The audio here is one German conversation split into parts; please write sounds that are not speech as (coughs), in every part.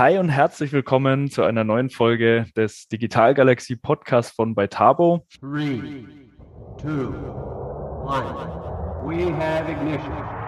Hi und herzlich willkommen zu einer neuen Folge des Digital Galaxy Podcasts von Beitabo. Three, two, one. We have ignition.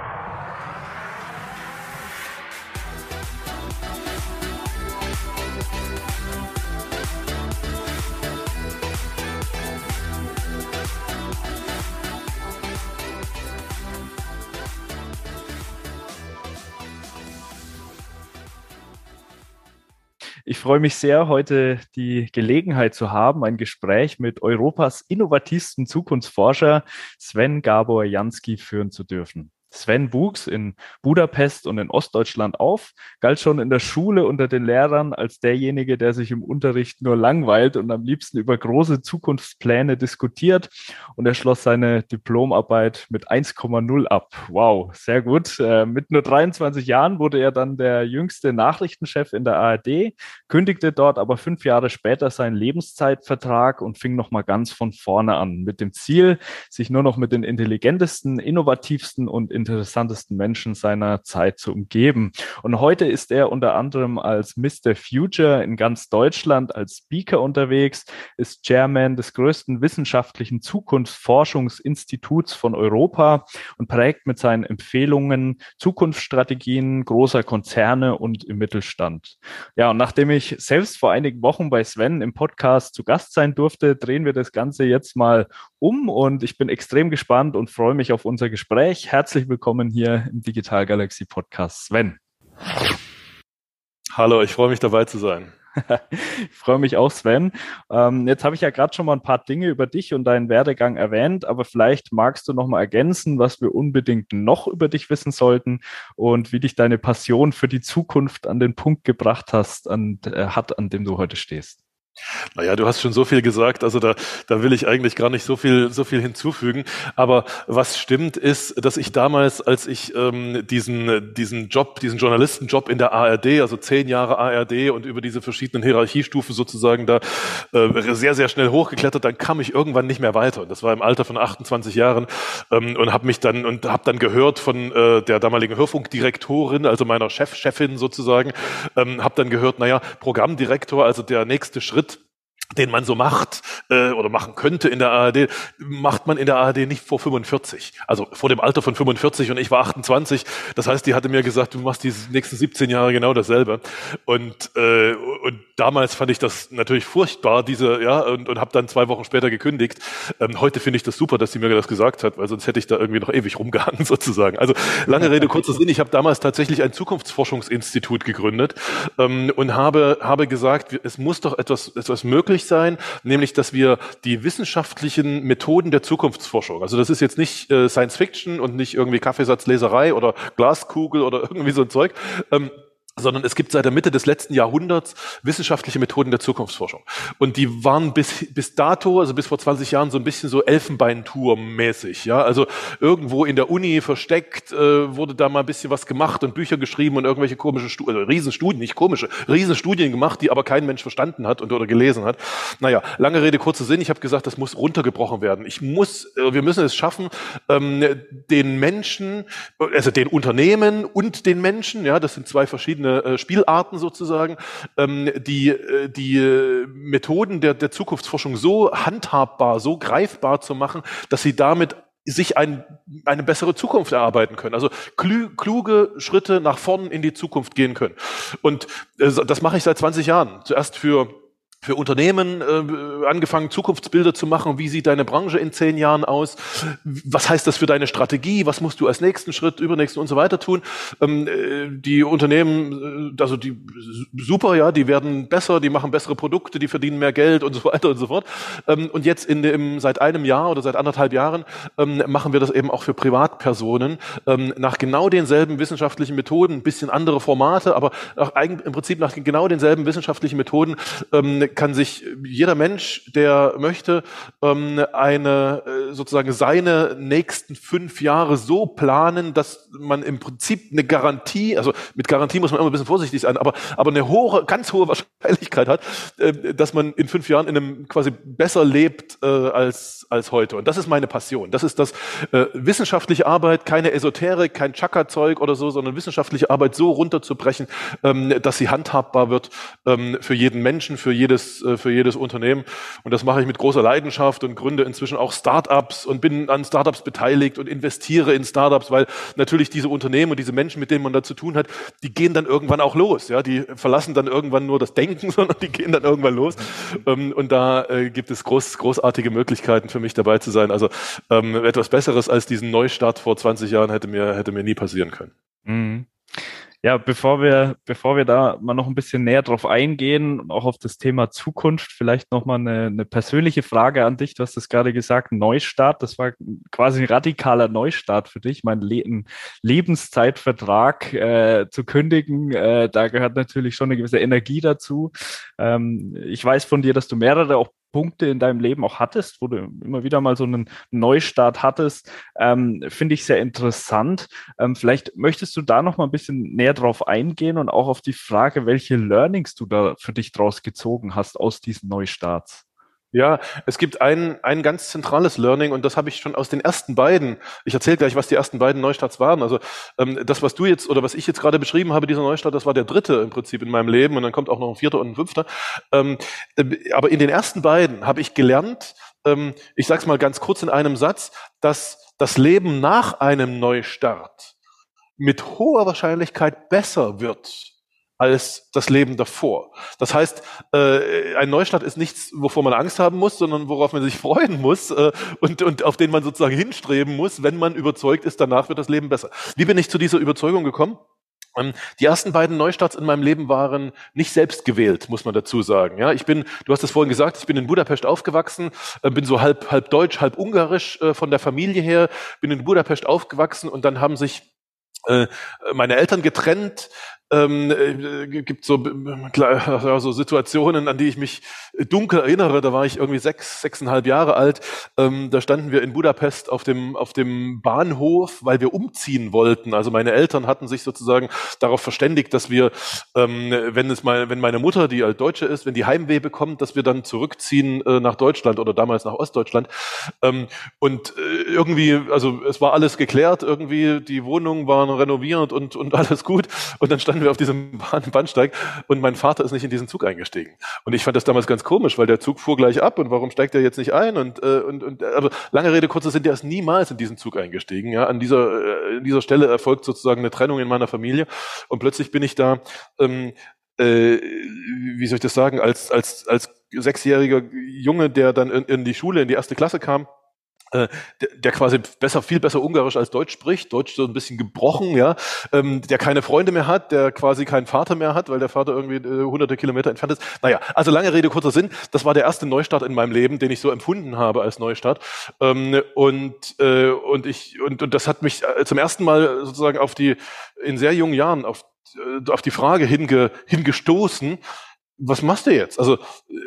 Ich freue mich sehr, heute die Gelegenheit zu haben, ein Gespräch mit Europas innovativsten Zukunftsforscher Sven Gabor Jansky führen zu dürfen. Sven wuchs in Budapest und in Ostdeutschland auf, galt schon in der Schule unter den Lehrern als derjenige, der sich im Unterricht nur langweilt und am liebsten über große Zukunftspläne diskutiert. Und er schloss seine Diplomarbeit mit 1,0 ab. Wow, sehr gut. Äh, mit nur 23 Jahren wurde er dann der jüngste Nachrichtenchef in der ARD, kündigte dort aber fünf Jahre später seinen Lebenszeitvertrag und fing nochmal ganz von vorne an, mit dem Ziel, sich nur noch mit den intelligentesten, innovativsten und interessantesten Menschen seiner Zeit zu umgeben. Und heute ist er unter anderem als Mr. Future in ganz Deutschland als Speaker unterwegs, ist Chairman des größten wissenschaftlichen Zukunftsforschungsinstituts von Europa und prägt mit seinen Empfehlungen Zukunftsstrategien großer Konzerne und im Mittelstand. Ja, und nachdem ich selbst vor einigen Wochen bei Sven im Podcast zu Gast sein durfte, drehen wir das Ganze jetzt mal um und ich bin extrem gespannt und freue mich auf unser Gespräch. Herzlich willkommen hier im Digital Galaxy Podcast, Sven. Hallo, ich freue mich dabei zu sein. (laughs) ich freue mich auch, Sven. Ähm, jetzt habe ich ja gerade schon mal ein paar Dinge über dich und deinen Werdegang erwähnt, aber vielleicht magst du noch mal ergänzen, was wir unbedingt noch über dich wissen sollten und wie dich deine Passion für die Zukunft an den Punkt gebracht hast, an, äh, hat, an dem du heute stehst. Naja, du hast schon so viel gesagt, also da, da will ich eigentlich gar nicht so viel, so viel hinzufügen. Aber was stimmt ist, dass ich damals, als ich ähm, diesen, diesen Job, diesen Journalistenjob in der ARD, also zehn Jahre ARD und über diese verschiedenen Hierarchiestufen sozusagen da äh, sehr, sehr schnell hochgeklettert, dann kam ich irgendwann nicht mehr weiter. Das war im Alter von 28 Jahren ähm, und habe mich dann und habe dann gehört von äh, der damaligen Hörfunkdirektorin, also meiner Chef, Chefin sozusagen, ähm, habe dann gehört, naja, Programmdirektor, also der nächste Schritt den man so macht äh, oder machen könnte in der ARD, macht man in der ARD nicht vor 45. Also vor dem Alter von 45 und ich war 28. Das heißt, die hatte mir gesagt, du machst die nächsten 17 Jahre genau dasselbe. Und, äh, und damals fand ich das natürlich furchtbar, diese, ja, und, und habe dann zwei Wochen später gekündigt. Ähm, heute finde ich das super, dass sie mir das gesagt hat, weil sonst hätte ich da irgendwie noch ewig rumgehangen (laughs) sozusagen. Also lange Rede, kurzer Sinn, ich habe damals tatsächlich ein Zukunftsforschungsinstitut gegründet ähm, und habe, habe gesagt, es muss doch etwas, etwas möglich möglich sein, nämlich dass wir die wissenschaftlichen Methoden der Zukunftsforschung, also das ist jetzt nicht äh, Science Fiction und nicht irgendwie Kaffeesatzleserei oder Glaskugel oder (laughs) irgendwie so ein Zeug, ähm, sondern es gibt seit der Mitte des letzten Jahrhunderts wissenschaftliche Methoden der Zukunftsforschung. Und die waren bis, bis dato, also bis vor 20 Jahren, so ein bisschen so Elfenbeinturm-mäßig. Ja? Also irgendwo in der Uni versteckt äh, wurde da mal ein bisschen was gemacht und Bücher geschrieben und irgendwelche komische Studien, also Riesenstudien, nicht komische, Riesenstudien gemacht, die aber kein Mensch verstanden hat und oder gelesen hat. Naja, lange Rede, kurzer Sinn. Ich habe gesagt, das muss runtergebrochen werden. Ich muss, äh, wir müssen es schaffen, ähm, den Menschen, also den Unternehmen und den Menschen, ja, das sind zwei verschiedene verschiedene äh, Spielarten sozusagen, ähm, die, äh, die Methoden der, der Zukunftsforschung so handhabbar, so greifbar zu machen, dass sie damit sich ein, eine bessere Zukunft erarbeiten können. Also kluge Schritte nach vorn in die Zukunft gehen können. Und äh, das mache ich seit 20 Jahren. Zuerst für für Unternehmen äh, angefangen, Zukunftsbilder zu machen. Wie sieht deine Branche in zehn Jahren aus? Was heißt das für deine Strategie? Was musst du als nächsten Schritt, übernächsten und so weiter tun? Ähm, äh, die Unternehmen, äh, also die super, ja, die werden besser, die machen bessere Produkte, die verdienen mehr Geld und so weiter und so fort. Ähm, und jetzt in dem, seit einem Jahr oder seit anderthalb Jahren ähm, machen wir das eben auch für Privatpersonen ähm, nach genau denselben wissenschaftlichen Methoden, ein bisschen andere Formate, aber nach, im Prinzip nach genau denselben wissenschaftlichen Methoden ähm, kann sich jeder Mensch, der möchte, ähm, eine äh, sozusagen seine nächsten fünf Jahre so planen, dass man im Prinzip eine Garantie, also mit Garantie muss man immer ein bisschen vorsichtig sein, aber, aber eine hohe, ganz hohe Wahrscheinlichkeit hat, äh, dass man in fünf Jahren in einem quasi besser lebt äh, als, als heute. Und das ist meine Passion. Das ist das wissenschaftliche Arbeit, keine Esoterik, kein Chaka-Zeug oder so, sondern wissenschaftliche Arbeit so runterzubrechen, ähm, dass sie handhabbar wird ähm, für jeden Menschen, für jedes, äh, für jedes Unternehmen. Und das mache ich mit großer Leidenschaft und gründe inzwischen auch Startups und bin an Startups beteiligt und investiere in Startups, weil natürlich diese Unternehmen und diese Menschen, mit denen man da zu tun hat, die gehen dann irgendwann auch los. Ja, die verlassen dann irgendwann nur das Denken, (laughs) sondern die gehen dann irgendwann los. Ähm, und da äh, gibt es groß, großartige Möglichkeiten für mich dabei zu sein. Also ähm, etwas Besseres als diesen Neustart vor 20 Jahren hätte mir hätte mir nie passieren können. Mhm. Ja, bevor wir, bevor wir da mal noch ein bisschen näher drauf eingehen, auch auf das Thema Zukunft, vielleicht noch mal eine, eine persönliche Frage an dich. Du hast es gerade gesagt, Neustart. Das war quasi ein radikaler Neustart für dich, mein Le Lebenszeitvertrag äh, zu kündigen. Äh, da gehört natürlich schon eine gewisse Energie dazu. Ähm, ich weiß von dir, dass du mehrere auch Punkte in deinem Leben auch hattest, wo du immer wieder mal so einen Neustart hattest, ähm, finde ich sehr interessant. Ähm, vielleicht möchtest du da noch mal ein bisschen näher drauf eingehen und auch auf die Frage, welche Learnings du da für dich draus gezogen hast aus diesen Neustarts. Ja, es gibt ein, ein ganz zentrales Learning und das habe ich schon aus den ersten beiden. Ich erzähle gleich, was die ersten beiden Neustarts waren. Also ähm, das, was du jetzt oder was ich jetzt gerade beschrieben habe, dieser Neustart, das war der dritte im Prinzip in meinem Leben und dann kommt auch noch ein vierter und ein fünfter. Ähm, äh, aber in den ersten beiden habe ich gelernt, ähm, ich sage es mal ganz kurz in einem Satz, dass das Leben nach einem Neustart mit hoher Wahrscheinlichkeit besser wird als das Leben davor. Das heißt, äh, ein Neustart ist nichts, wovor man Angst haben muss, sondern worauf man sich (laughs) freuen muss äh, und, und auf den man sozusagen hinstreben muss, wenn man überzeugt ist, danach wird das Leben besser. Wie bin ich zu dieser Überzeugung gekommen? Ähm, die ersten beiden Neustarts in meinem Leben waren nicht selbst gewählt, muss man dazu sagen. Ja, ich bin, du hast es vorhin gesagt, ich bin in Budapest aufgewachsen, äh, bin so halb, halb deutsch, halb ungarisch äh, von der Familie her, bin in Budapest aufgewachsen und dann haben sich äh, meine Eltern getrennt, ähm, äh, gibt so, so Situationen, an die ich mich dunkel erinnere. Da war ich irgendwie sechs, sechseinhalb Jahre alt. Ähm, da standen wir in Budapest auf dem, auf dem Bahnhof, weil wir umziehen wollten. Also meine Eltern hatten sich sozusagen darauf verständigt, dass wir, ähm, wenn es mal, wenn meine Mutter, die als Deutsche ist, wenn die Heimweh bekommt, dass wir dann zurückziehen äh, nach Deutschland oder damals nach Ostdeutschland. Ähm, und äh, irgendwie, also es war alles geklärt, irgendwie die Wohnungen waren renoviert und, und (laughs) alles gut. Und dann standen wir auf diesem Bahnsteig und mein Vater ist nicht in diesen Zug eingestiegen. Und ich fand das damals ganz komisch, weil der Zug fuhr gleich ab und warum steigt er jetzt nicht ein? Und, äh, und, und also lange Rede, kurzer Sinn, der ist niemals in diesen Zug eingestiegen. Ja, an dieser, äh, an dieser Stelle erfolgt sozusagen eine Trennung in meiner Familie und plötzlich bin ich da, ähm, äh, wie soll ich das sagen, als, als, als sechsjähriger Junge, der dann in, in die Schule, in die erste Klasse kam, äh, der, quasi besser, viel besser Ungarisch als Deutsch spricht, Deutsch so ein bisschen gebrochen, ja, ähm, der keine Freunde mehr hat, der quasi keinen Vater mehr hat, weil der Vater irgendwie äh, hunderte Kilometer entfernt ist. Naja, also lange Rede, kurzer Sinn, das war der erste Neustart in meinem Leben, den ich so empfunden habe als Neustart. Ähm, und, äh, und ich, und, und das hat mich äh, zum ersten Mal sozusagen auf die, in sehr jungen Jahren auf, äh, auf die Frage hinge, hingestoßen, was machst du jetzt? Also,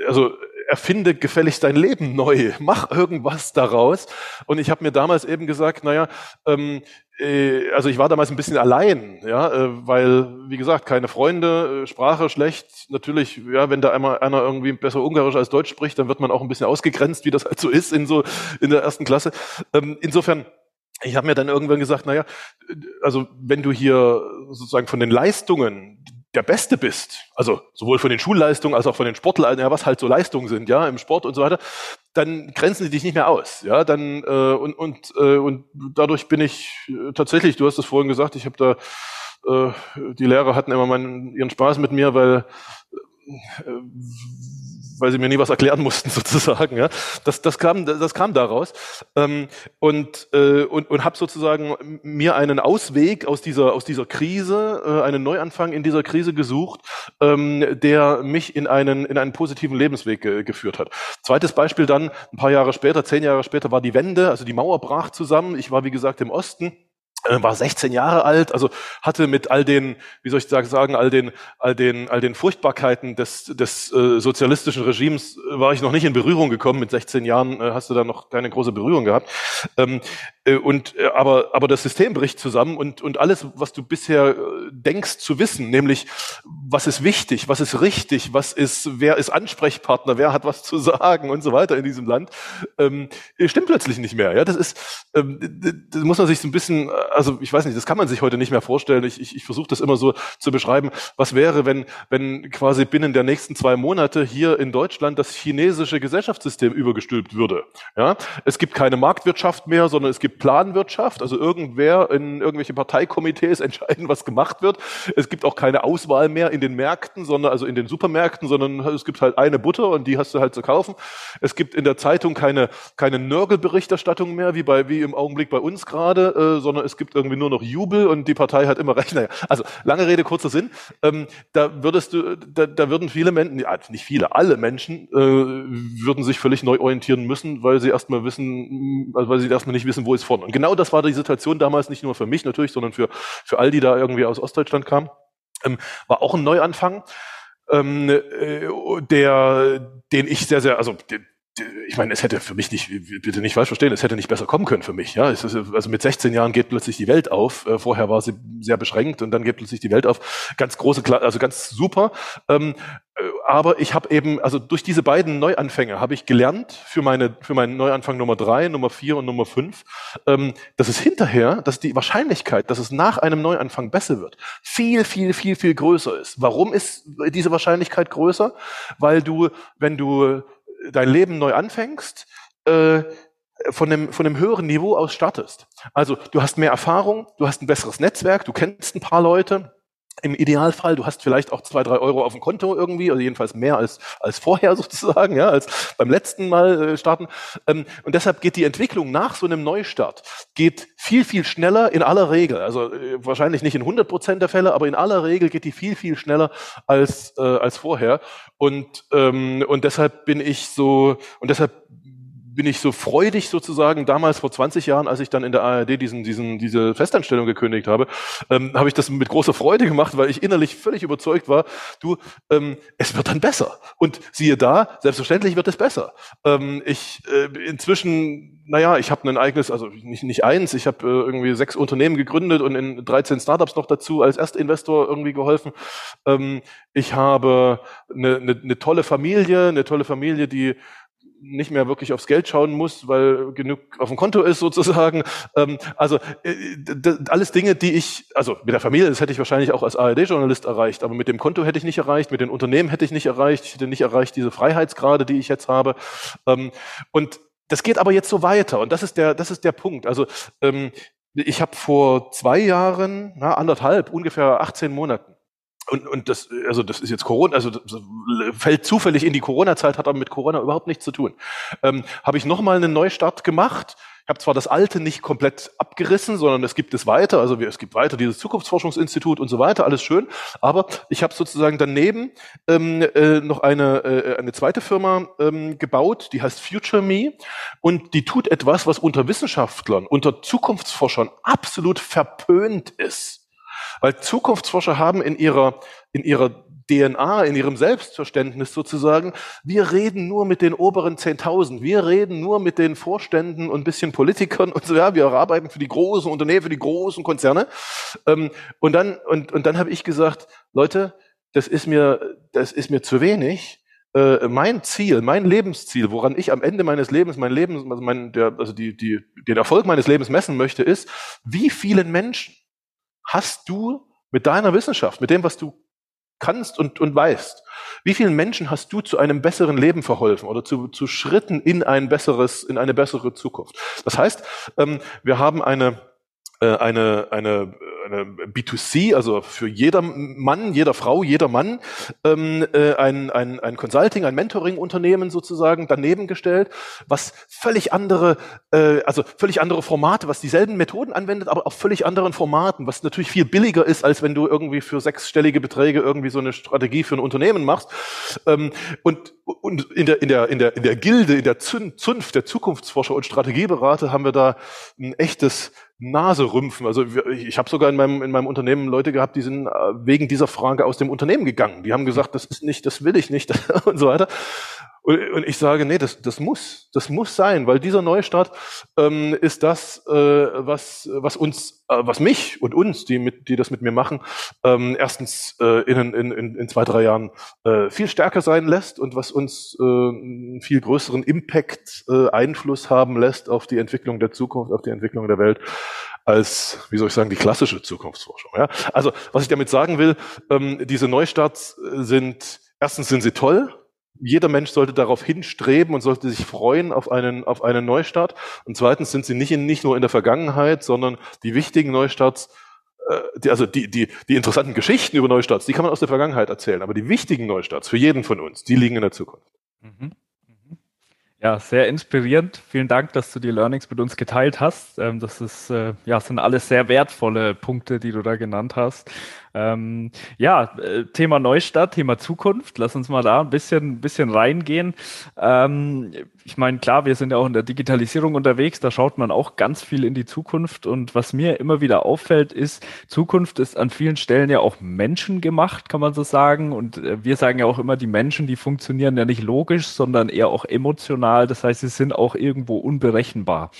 also erfinde gefälligst dein Leben neu, mach irgendwas daraus. Und ich habe mir damals eben gesagt, naja, ähm, äh, also ich war damals ein bisschen allein, ja, äh, weil, wie gesagt, keine Freunde, äh, Sprache schlecht. Natürlich, ja, wenn da einmal einer irgendwie besser Ungarisch als Deutsch spricht, dann wird man auch ein bisschen ausgegrenzt, wie das halt so ist in so in der ersten Klasse. Ähm, insofern ich habe mir dann irgendwann gesagt, naja, also wenn du hier sozusagen von den Leistungen der Beste bist, also sowohl von den Schulleistungen als auch von den Sportleistungen, ja, was halt so Leistungen sind, ja, im Sport und so weiter, dann grenzen sie dich nicht mehr aus, ja, dann äh, und und äh, und dadurch bin ich äh, tatsächlich, du hast es vorhin gesagt, ich habe da äh, die Lehrer hatten immer meinen ihren Spaß mit mir, weil äh, weil sie mir nie was erklären mussten (laughs) sozusagen. Ja, das, das kam, das kam daraus ähm, und äh, und und habe sozusagen mir einen Ausweg aus dieser aus dieser Krise, äh, einen Neuanfang in dieser Krise gesucht, ähm, der mich in einen in einen positiven Lebensweg ge geführt hat. Zweites Beispiel dann ein paar Jahre später, zehn Jahre später war die Wende, also die Mauer brach zusammen. Ich war wie gesagt im Osten war 16 Jahre alt, also hatte mit all den, wie soll ich sagen, all den, all den, all den Furchtbarkeiten des, des äh, sozialistischen Regimes äh, war ich noch nicht in Berührung gekommen. Mit 16 Jahren äh, hast du da noch keine große Berührung gehabt. Ähm, äh, und äh, aber aber das System bricht zusammen und und alles, was du bisher äh, denkst zu wissen, nämlich was ist wichtig, was ist richtig, was ist, wer ist Ansprechpartner, wer hat was zu sagen und so weiter in diesem Land, ähm, stimmt plötzlich nicht mehr. Ja, das ist, ähm, das muss man sich so ein bisschen also ich weiß nicht, das kann man sich heute nicht mehr vorstellen. Ich, ich, ich versuche das immer so zu beschreiben. Was wäre, wenn, wenn quasi binnen der nächsten zwei Monate hier in Deutschland das chinesische Gesellschaftssystem übergestülpt würde? Ja, es gibt keine Marktwirtschaft mehr, sondern es gibt Planwirtschaft. Also irgendwer in irgendwelche Parteikomitees (laughs) entscheiden, was gemacht wird. Es gibt auch keine Auswahl mehr in den Märkten, sondern also in den Supermärkten, sondern es gibt halt eine Butter und die hast du halt zu kaufen. Es gibt in der Zeitung keine keine Nörgelberichterstattung mehr, wie bei wie im Augenblick bei uns gerade, äh, sondern es gibt irgendwie nur noch Jubel und die Partei hat immer recht. (laughs) Naja, also lange Rede, kurzer Sinn. Ähm, da würdest du, da, da würden viele Menschen, ja, nicht viele, alle Menschen äh, würden sich völlig neu orientieren müssen, weil sie erstmal wissen, also weil sie erstmal nicht wissen, wo ist vorne. Und genau das war die Situation damals nicht nur für mich natürlich, sondern für, für all die da irgendwie aus Ostdeutschland kamen. Ähm, war auch ein Neuanfang. Ähm, äh, der, den ich sehr, sehr, also den, ich meine, es hätte für mich nicht, bitte nicht falsch verstehen, es hätte nicht besser kommen können für mich. Ja, ist, also mit 16 Jahren geht plötzlich die Welt auf. Äh, vorher war sie sehr beschränkt und dann geht plötzlich die Welt auf. Ganz große, also ganz super. Ähm, äh, aber ich habe eben, also durch diese beiden Neuanfänge habe ich gelernt für meine, für meinen Neuanfang Nummer drei, Nummer vier und Nummer fünf, ähm, dass es hinterher, dass die Wahrscheinlichkeit, dass es nach einem Neuanfang besser wird, viel, viel, viel, viel größer ist. Warum ist diese Wahrscheinlichkeit größer? Weil du, wenn du dein Leben neu anfängst, äh, von einem, von einem höheren Niveau aus startest. Also du hast mehr Erfahrung, du hast ein besseres Netzwerk, du kennst ein paar Leute, im Idealfall, du hast vielleicht auch zwei, drei Euro auf dem Konto irgendwie, also jedenfalls mehr als, als vorher (laughs) sozusagen, ja, als beim letzten Mal äh, starten. Ähm, und deshalb geht die Entwicklung nach so einem Neustart, geht viel, viel schneller in aller Regel. Also äh, wahrscheinlich nicht in 100 Prozent der Fälle, aber in aller Regel geht die viel, viel schneller als, äh, als vorher. Und, ähm, und deshalb bin ich so, und deshalb bin ich so freudig sozusagen damals vor 20 Jahren, als ich dann in der ARD diesen, diesen, diese Festanstellung gekündigt habe, ähm, habe ich das mit großer Freude gemacht, weil ich innerlich völlig überzeugt war, du, ähm, es wird dann besser. Und siehe da, selbstverständlich wird es besser. Ähm, ich äh, inzwischen, naja, ich habe ein eigenes, also nicht, nicht eins, ich habe äh, irgendwie sechs Unternehmen gegründet und in 13 Startups noch dazu als Erstinvestor irgendwie geholfen. Ähm, ich habe eine, eine, eine tolle Familie, eine tolle Familie, die nicht mehr wirklich aufs Geld schauen muss, weil genug auf dem Konto ist sozusagen. (laughs) Ähm, also äh, alles Dinge, die ich, also mit der Familie, das hätte ich wahrscheinlich auch als ARD-Journalist erreicht, aber mit dem Konto hätte ich nicht erreicht, mit den Unternehmen hätte ich nicht erreicht, ich hätte nicht erreicht diese Freiheitsgrade, die ich jetzt habe. Ähm, und das geht aber jetzt so weiter und das ist der, das ist der Punkt. Also ähm, ich habe vor zwei Jahren, na, anderthalb, ungefähr 18 Monaten, und, und das, also das ist jetzt Corona, also fällt zufällig in die Corona-Zeit, hat aber mit Corona überhaupt nichts zu tun. Ähm, Habe ich nochmal einen Neustart gemacht. Ich habe zwar das Alte nicht komplett abgerissen, sondern es gibt es weiter, also es gibt weiter dieses Zukunftsforschungsinstitut und so weiter, alles schön. Aber ich habe sozusagen daneben ähm, äh, noch eine, äh, eine zweite Firma ähm, gebaut, die heißt Future Me und die tut etwas, was unter Wissenschaftlern, unter Zukunftsforschern absolut verpönt ist. Weil Zukunftsforscher haben in ihrer, in ihrer DNA, in ihrem Selbstverständnis sozusagen, wir reden nur mit den oberen 10.000, wir reden nur mit den Vorständen und bisschen Politikern und so, ja, wir arbeiten für die großen Unternehmen, für die großen Konzerne. Ähm, und dann, und, und dann habe ich gesagt, Leute, das ist mir, das ist mir zu wenig. Äh, mein Ziel, mein Lebensziel, woran ich am Ende meines Lebens, mein Leben, also, mein, der, also die, die, den Erfolg meines Lebens messen möchte, ist, wie vielen Menschen hast du mit deiner Wissenschaft, mit dem, was du kannst und, und weißt, wie vielen Menschen hast du zu einem besseren Leben verholfen oder zu, zu Schritten in ein besseres, in eine bessere Zukunft? Das heißt, ähm, wir haben eine, eine, eine eine B2C, also für jeder Mann, jeder Frau, jeder Mann, ähm, äh, ein, ein, ein Consulting, ein Mentoring-Unternehmen sozusagen daneben gestellt, was völlig andere, äh, also völlig andere Formate, was dieselben Methoden anwendet, aber auf völlig anderen Formaten, was natürlich viel billiger ist, als wenn du irgendwie für sechsstellige Beträge irgendwie so eine Strategie für ein Unternehmen machst. Ähm, und und in der, in der, in der, in der Gilde, in der Zunft der Zukunftsforscher und Strategieberater haben wir da ein echtes Nase rümpfen. Also ich habe sogar in meinem, in meinem Unternehmen Leute gehabt, die sind äh, wegen dieser Frage aus dem Unternehmen gegangen. Die haben gesagt, das ist nicht, das will ich nicht (laughs) und so weiter. Und, ich sage, nee, das, das muss, das muss sein, weil dieser Neustart ähm, ist das, äh, was, was uns, äh, was mich und uns, die, mit, die das mit mir machen, ähm, erstens äh, in, in, in, in zwei, drei Jahren äh, viel stärker sein lässt und was uns äh, einen viel größeren Impact, äh, Einfluss haben lässt auf die Entwicklung der Zukunft, auf die Entwicklung der Welt als, wie soll ich sagen, die klassische Zukunftsforschung. Ja? Also, was ich damit sagen will, ähm, diese Neustarts sind, erstens sind sie toll, jeder Mensch sollte darauf hinstreben und sollte sich freuen auf einen, auf einen Neustart. Und zweitens sind sie nicht, in, nicht nur in der Vergangenheit, sondern die wichtigen Neustarts, äh, die, also die, die, die interessanten Geschichten über Neustarts, die kann man aus der Vergangenheit erzählen. Aber die wichtigen Neustarts für jeden von uns, die liegen in der Zukunft. Mhm. mhm. Ja, sehr inspirierend. Vielen Dank, dass du die Learnings mit uns geteilt hast. Ähm, das ist, äh, ja, sind alles sehr wertvolle Punkte, die du da genannt hast. Ähm, ja, äh, Thema Neustadt, Thema Zukunft. Lass uns mal da ein bisschen, bisschen reingehen. Ähm, ich meine, klar, wir sind ja auch in der Digitalisierung unterwegs. Da schaut man auch ganz viel in die Zukunft. Und was mir immer wieder auffällt, ist, Zukunft ist an vielen Stellen ja auch menschengemacht, kann man so sagen. Und äh, wir sagen ja auch immer, die Menschen, die funktionieren ja nicht logisch, sondern eher auch emotional. Das heißt, sie sind auch irgendwo unberechenbar.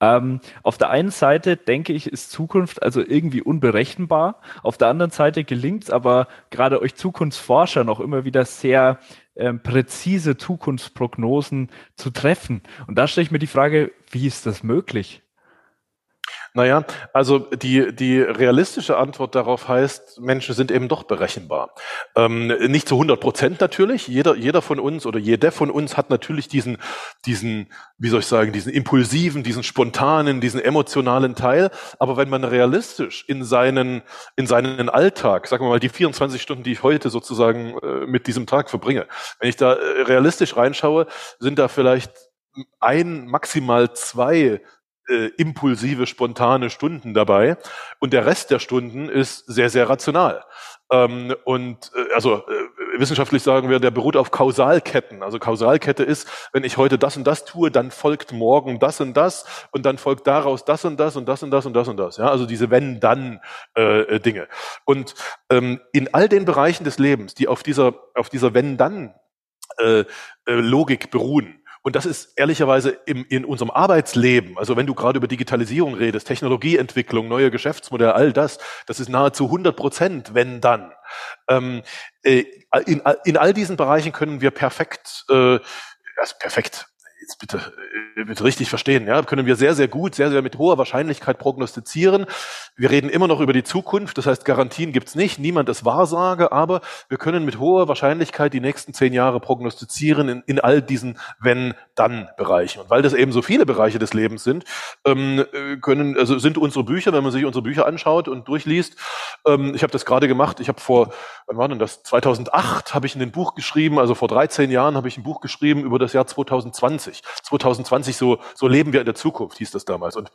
Ähm, auf der einen Seite denke ich, ist Zukunft also irgendwie unberechenbar. Auf der anderen Seite gelingt es aber gerade euch Zukunftsforscher noch immer wieder sehr ähm, präzise Zukunftsprognosen zu treffen. Und da stelle ich mir die Frage, wie ist das möglich? Naja, also die, die realistische Antwort darauf heißt, Menschen sind eben doch berechenbar. Ähm, nicht zu 100 Prozent natürlich. Jeder, jeder von uns oder jeder von uns hat natürlich diesen, diesen, wie soll ich sagen, diesen impulsiven, diesen spontanen, diesen emotionalen Teil. Aber wenn man realistisch in seinen, in seinen Alltag, sagen wir mal die 24 Stunden, die ich heute sozusagen äh, mit diesem Tag verbringe, wenn ich da äh, realistisch reinschaue, sind da vielleicht ein, maximal zwei äh, impulsive, spontane Stunden dabei. Und der Rest der Stunden ist sehr, sehr rational. Ähm, und äh, also äh, wissenschaftlich sagen wir, der beruht auf Kausalketten. Also Kausalkette ist, wenn ich heute das und das tue, dann folgt morgen das und das und dann folgt daraus das und das und das und das und das und das. Ja, also diese wenn-dann äh, Dinge. Und ähm, in all den Bereichen des Lebens, die auf dieser auf dieser wenn-dann äh, äh, Logik beruhen, und das ist ehrlicherweise im, in unserem Arbeitsleben, also wenn du gerade über Digitalisierung redest, Technologieentwicklung, neue Geschäftsmodelle, all das, das ist nahezu 100 Prozent, wenn dann. Ähm, äh, in, in all diesen Bereichen können wir perfekt, äh, also perfekt, jetzt bitte, äh, bitte richtig verstehen, ja, können wir sehr, sehr gut, sehr, sehr mit hoher Wahrscheinlichkeit prognostizieren. Wir reden immer noch über die Zukunft, das heißt, Garantien gibt's nicht, niemand ist Wahrsage, aber wir können mit hoher Wahrscheinlichkeit die nächsten zehn Jahre prognostizieren in, in all diesen Wenn-Dann-Bereichen. Und weil das eben so viele Bereiche des Lebens sind, ähm, können, also sind unsere Bücher, wenn man sich unsere Bücher anschaut und durchliest, ähm, ich habe das gerade gemacht, ich habe vor, wann war denn das, 2008 habe ich ein Buch geschrieben, also vor 13 Jahren habe ich ein Buch geschrieben über das Jahr 2020. 2020, so, so leben wir in der Zukunft, hieß das damals. Und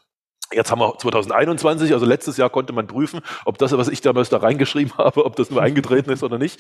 Jetzt haben wir 2021, also letztes Jahr konnte man prüfen, ob das, was ich damals da reingeschrieben (laughs) habe, ob das nur eingetreten ist oder nicht.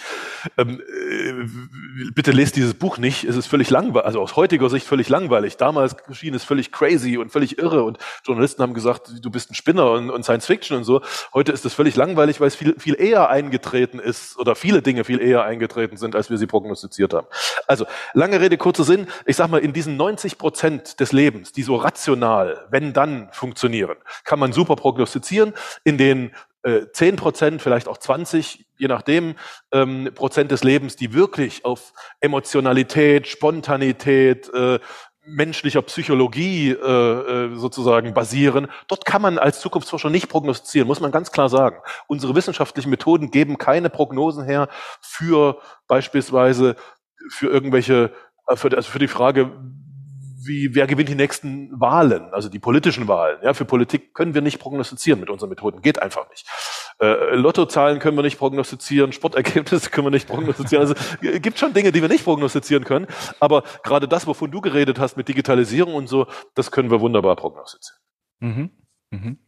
Ähm, äh, bitte lest dieses Buch nicht. Es ist völlig langweilig, also aus heutiger Sicht völlig langweilig. Damals schien es völlig crazy und völlig irre und Journalisten haben gesagt, du bist ein Spinner und, und Science Fiction und so. Heute ist es völlig langweilig, weil es viel, viel eher eingetreten ist oder viele Dinge viel eher eingetreten sind, als wir sie prognostiziert haben. Also, lange Rede, kurzer Sinn. Ich sag mal, in diesen 90 Prozent des Lebens, die so rational, wenn dann funktionieren, funktionieren. Kann man super prognostizieren. In den äh, 10 Prozent, vielleicht auch 20, je nachdem, ähm, Prozent des Lebens, die wirklich auf Emotionalität, Spontanität, äh, menschlicher Psychologie äh, äh, sozusagen basieren. Dort kann man als Zukunftsforscher nicht prognostizieren, muss man ganz klar sagen. Unsere wissenschaftlichen Methoden geben keine Prognosen her für beispielsweise für irgendwelche, äh, für, also für die Frage, wie, wer gewinnt die nächsten Wahlen, also die politischen Wahlen. Ja, für Politik können wir nicht prognostizieren mit unseren Methoden, geht einfach nicht. Äh, Lottozahlen können wir nicht prognostizieren, Sportergebnisse (laughs) können wir nicht prognostizieren. Also gibt schon Dinge, die wir nicht prognostizieren können. Aber gerade das, wovon du geredet hast mit Digitalisierung und so, das können wir wunderbar prognostizieren. Mhm. Mhm.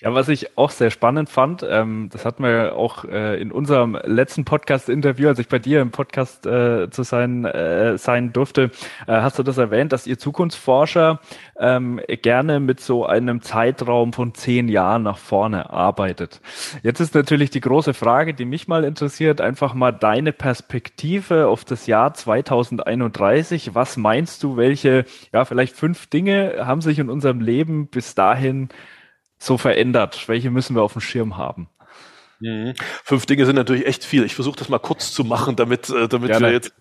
Ja, was ich auch sehr spannend fand, ähm, das hatten wir auch äh, in unserem letzten Podcast-Interview, als ich bei dir im Podcast äh, zu sein, äh, sein durfte, äh, hast du das erwähnt, dass ihr Zukunftsforscher ähm, gerne mit so einem Zeitraum von zehn Jahren nach vorne arbeitet. Jetzt ist natürlich die große Frage, die mich mal interessiert, einfach mal deine Perspektive auf das Jahr 2031. Was meinst du, welche, ja, vielleicht fünf Dinge haben sich in unserem Leben bis dahin so verändert? Welche müssen wir auf dem Schirm haben? Mhm. Fünf Dinge sind natürlich echt viel. Ich versuche das mal kurz zu machen, damit, äh, damit wir jetzt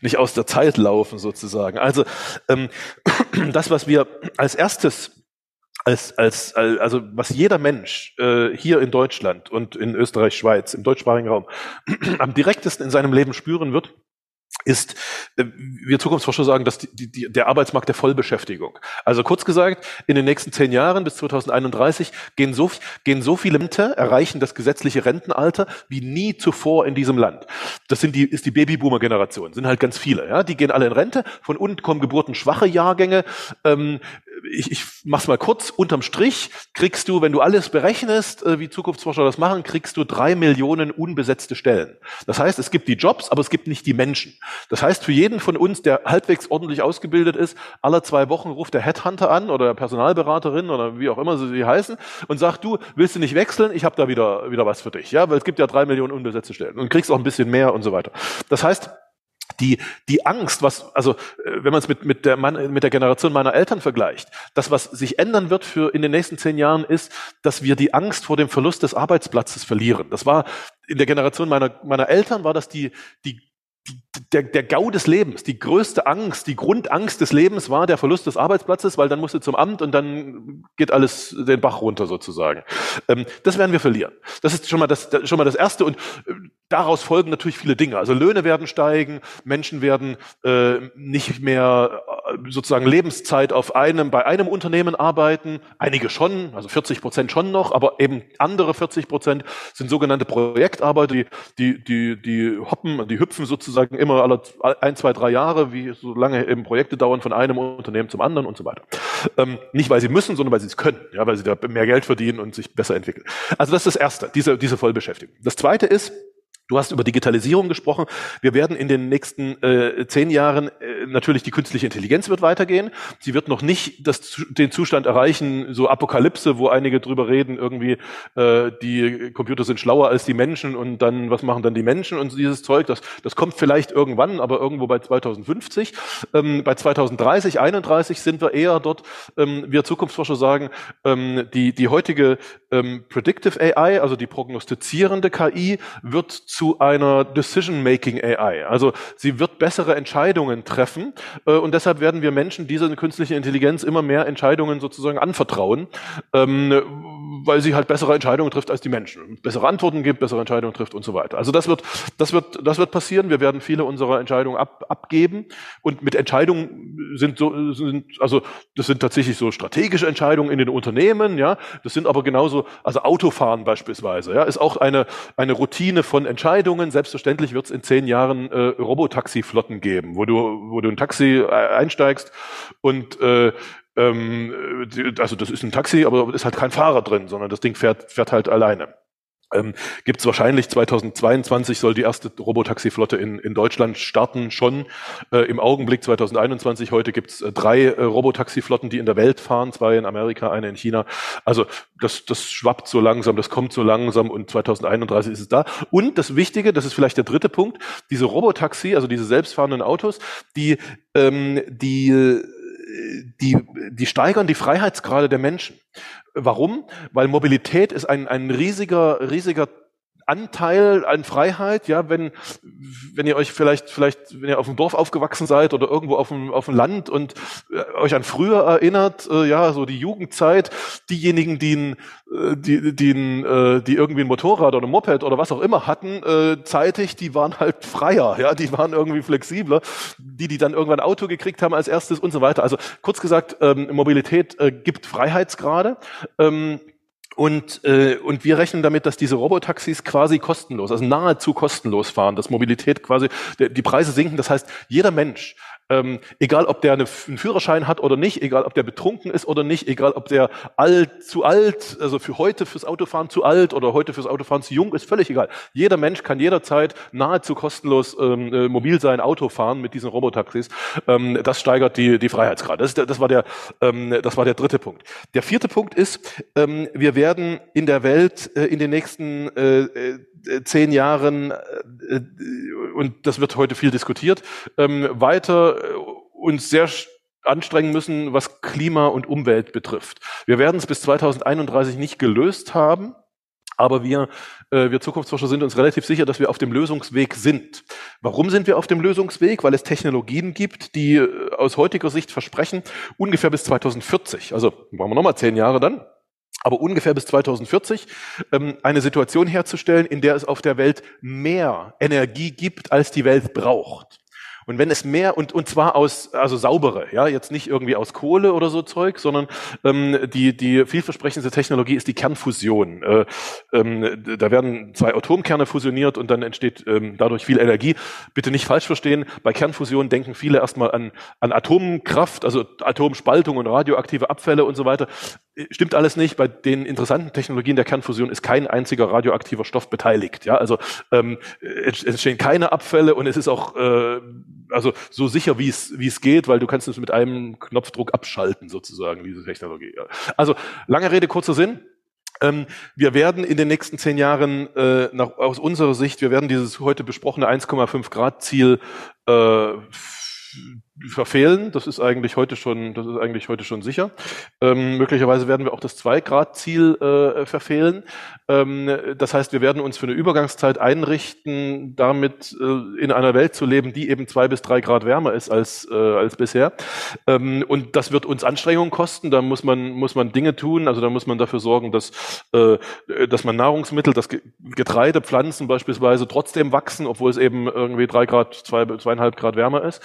nicht aus der Zeit laufen sozusagen. Also ähm, (clears throat) das, was wir als erstes als, als, als also was jeder Mensch äh, hier in Deutschland und in Österreich, Schweiz, im deutschsprachigen Raum (clears throat) am direktesten in seinem Leben spüren wird, ist, äh, wir Zukunftsforscher sagen, dass die, die, der Arbeitsmarkt der Vollbeschäftigung. Also kurz gesagt, in den nächsten zehn Jahren bis 2031 gehen so, gehen so viele Rente, erreichen das gesetzliche Rentenalter wie nie zuvor in diesem Land. Das sind die, ist die Babyboomer-Generation, sind halt ganz viele. Ja? Die gehen alle in Rente, von unten kommen geburtenschwache Jahrgänge. Ähm, ich, ich mach's mal kurz, unterm Strich kriegst du, wenn du alles berechnest, äh, wie Zukunftsforscher das machen, kriegst du drei Millionen unbesetzte Stellen. Das heißt, es gibt die Jobs, aber es gibt nicht die Menschen. Das heißt, für jeden von uns, der halbwegs ordentlich ausgebildet ist, alle zwei Wochen ruft der Headhunter an oder Personalberaterin oder wie auch immer sie heißen und sagt, du, willst du nicht wechseln? Ich habe da wieder, wieder was für dich. Ja, weil es gibt ja drei Millionen unbesetzte Stellen und kriegst auch ein bisschen mehr und so weiter. Das heißt, die, die Angst, was, also äh, wenn man es mit, mit, der mit der Generation meiner Eltern vergleicht, das, was sich ändern wird für in den nächsten zehn Jahren, ist, dass wir die Angst vor dem Verlust des Arbeitsplatzes verlieren. Das war in der Generation meiner, meiner Eltern war das die, die der, der Gau des Lebens, die größte Angst, die Grundangst des Lebens war der Verlust des Arbeitsplatzes, weil dann musst du zum Amt und dann geht alles den Bach runter sozusagen. Ähm, das werden wir verlieren. Das ist schon mal das, schon mal das Erste und äh, daraus folgen natürlich viele Dinge. Also Löhne werden steigen, Menschen werden äh, nicht mehr sozusagen Lebenszeit auf einem, bei einem Unternehmen arbeiten. Einige schon, also 40 Prozent schon noch, aber eben andere 40 Prozent sind sogenannte Projektarbeiter, die, die, die, die hoppen, die hüpfen sozusagen immer alle ein, zwei, drei Jahre, wie so lange eben Projekte dauern von einem Unternehmen zum anderen und so weiter. Ähm, nicht, weil sie müssen, sondern weil sie es können, ja, weil sie da mehr Geld verdienen und sich besser entwickeln. Also das ist das Erste, diese, diese Vollbeschäftigung. Das Zweite ist, Du hast über Digitalisierung gesprochen. Wir werden in den nächsten äh, zehn Jahren äh, natürlich die künstliche Intelligenz wird weitergehen. Sie wird noch nicht das, den Zustand erreichen, so Apokalypse, wo einige drüber reden, irgendwie äh, die Computer sind schlauer als die Menschen und dann was machen dann die Menschen und dieses Zeug. Das, das kommt vielleicht irgendwann, aber irgendwo bei 2050. Ähm, bei 2030, 31 sind wir eher dort. Ähm, wir Zukunftsforscher sagen, ähm, die die heutige ähm, Predictive AI, also die prognostizierende KI, wird zu einer Decision-Making AI. Also sie wird bessere Entscheidungen treffen äh, und deshalb werden wir Menschen dieser künstlichen Intelligenz immer mehr Entscheidungen sozusagen anvertrauen, ähm, weil sie halt bessere Entscheidungen trifft als die Menschen, bessere Antworten gibt, bessere Entscheidungen trifft und so weiter. Also das wird, das wird, das wird passieren. Wir werden viele unserer Entscheidungen ab, abgeben und mit Entscheidungen sind so, sind, also das sind tatsächlich so strategische Entscheidungen in den Unternehmen, ja. Das sind aber genauso, also Autofahren beispielsweise, ja, ist auch eine eine Routine von Entscheidungen. Selbstverständlich wird es in zehn Jahren äh, Robotaxi-Flotten geben, wo du, wo du ein Taxi äh, einsteigst und äh, ähm, also das ist ein Taxi, aber ist halt kein Fahrer drin, sondern das Ding fährt, fährt halt alleine ähm, gibt es wahrscheinlich 2022 soll die erste Robotaxi-Flotte in, in Deutschland starten schon. Äh, Im Augenblick 2021, heute gibt es äh, drei äh, Robotaxi-Flotten, die in der Welt fahren, zwei in Amerika, eine in China. Also das, das schwappt so langsam, das kommt so langsam und 2031 ist es da. Und das Wichtige, das ist vielleicht der dritte Punkt, diese Robotaxi, also diese selbstfahrenden Autos, die, ähm, die die, die steigern die Freiheitsgrade der Menschen. Warum? Weil Mobilität ist ein, ein riesiger, riesiger Anteil an Freiheit, ja, wenn, wenn ihr euch vielleicht, vielleicht, wenn ihr auf dem Dorf aufgewachsen seid oder irgendwo auf dem, auf dem Land und äh, euch an früher erinnert, äh, ja, so die Jugendzeit, diejenigen, die, ein, äh, die, die, ein, äh, die irgendwie ein Motorrad oder ein Moped oder was auch immer hatten, äh, zeitig, die waren halt freier, ja, die waren irgendwie flexibler, die, die dann irgendwann ein Auto gekriegt haben als erstes und so weiter. Also kurz gesagt, ähm, Mobilität äh, gibt Freiheitsgrade. Ähm, und, äh, und wir rechnen damit, dass diese Robotaxis quasi kostenlos, also nahezu kostenlos fahren, dass Mobilität quasi, die Preise sinken. Das heißt, jeder Mensch Ähm, egal, ob der eine, einen Führerschein hat oder nicht, egal, ob der betrunken ist oder nicht, egal, ob der alt, zu alt, also für heute fürs Autofahren zu alt oder heute fürs Autofahren zu jung, ist völlig egal. Jeder Mensch kann jederzeit nahezu kostenlos ähm, äh, mobil sein Auto fahren mit diesen Robotaxis. Ähm, das steigert die, die Freiheitsgrad. Das, das, war der, ähm, das war der dritte Punkt. Der vierte Punkt ist, ähm, wir werden in der Welt äh, in den nächsten äh, äh zehn Jahren, äh, und das wird heute viel diskutiert, ähm, weiter äh, uns sehr anstrengen müssen, was Klima und Umwelt betrifft. Wir werden es bis 2031 nicht gelöst haben, aber wir, äh, wir Zukunftsforscher sind uns relativ sicher, dass wir auf dem Lösungsweg sind. Warum sind wir auf dem Lösungsweg? Weil es Technologien gibt, die äh, aus heutiger Sicht versprechen, ungefähr bis 2040, also machen wir nochmal zehn Jahre dann, aber ungefähr bis 2040 ähm, eine Situation herzustellen, in der es auf der Welt mehr Energie gibt, als die Welt braucht. Und wenn es mehr und und zwar aus also saubere, ja, jetzt nicht irgendwie aus Kohle oder so Zeug, sondern ähm, die die vielversprechendste Technologie ist die Kernfusion. Äh, ähm, da werden zwei Atomkerne fusioniert und dann entsteht ähm, dadurch viel Energie. Bitte nicht falsch verstehen. Bei Kernfusion denken viele erstmal an an Atomkraft, also Atomspaltung und radioaktive Abfälle und so weiter. Stimmt alles nicht. Bei den interessanten Technologien der Kernfusion ist kein einziger radioaktiver Stoff beteiligt. Ja, also ähm, es entstehen keine Abfälle und es ist auch äh, also so sicher wie es wie es geht, weil du kannst es mit einem Knopfdruck abschalten sozusagen diese Technologie. Ja. Also lange Rede kurzer Sinn. Ähm, wir werden in den nächsten zehn Jahren äh, nach, aus unserer Sicht, wir werden dieses heute besprochene 1,5 Grad Ziel äh, verfehlen. Das ist eigentlich heute schon, das ist eigentlich heute schon sicher. Ähm, möglicherweise werden wir auch das 2-Grad-Ziel äh, verfehlen. Ähm, das heißt, wir werden uns für eine Übergangszeit einrichten, damit äh, in einer Welt zu leben, die eben zwei bis drei Grad wärmer ist als, äh, als bisher. Ähm, und das wird uns Anstrengungen kosten. Da muss man, muss man Dinge tun. Also da muss man dafür sorgen, dass, äh, dass man Nahrungsmittel, dass Getreide, Pflanzen beispielsweise trotzdem wachsen, obwohl es eben irgendwie drei Grad, zwei, zweieinhalb Grad wärmer ist.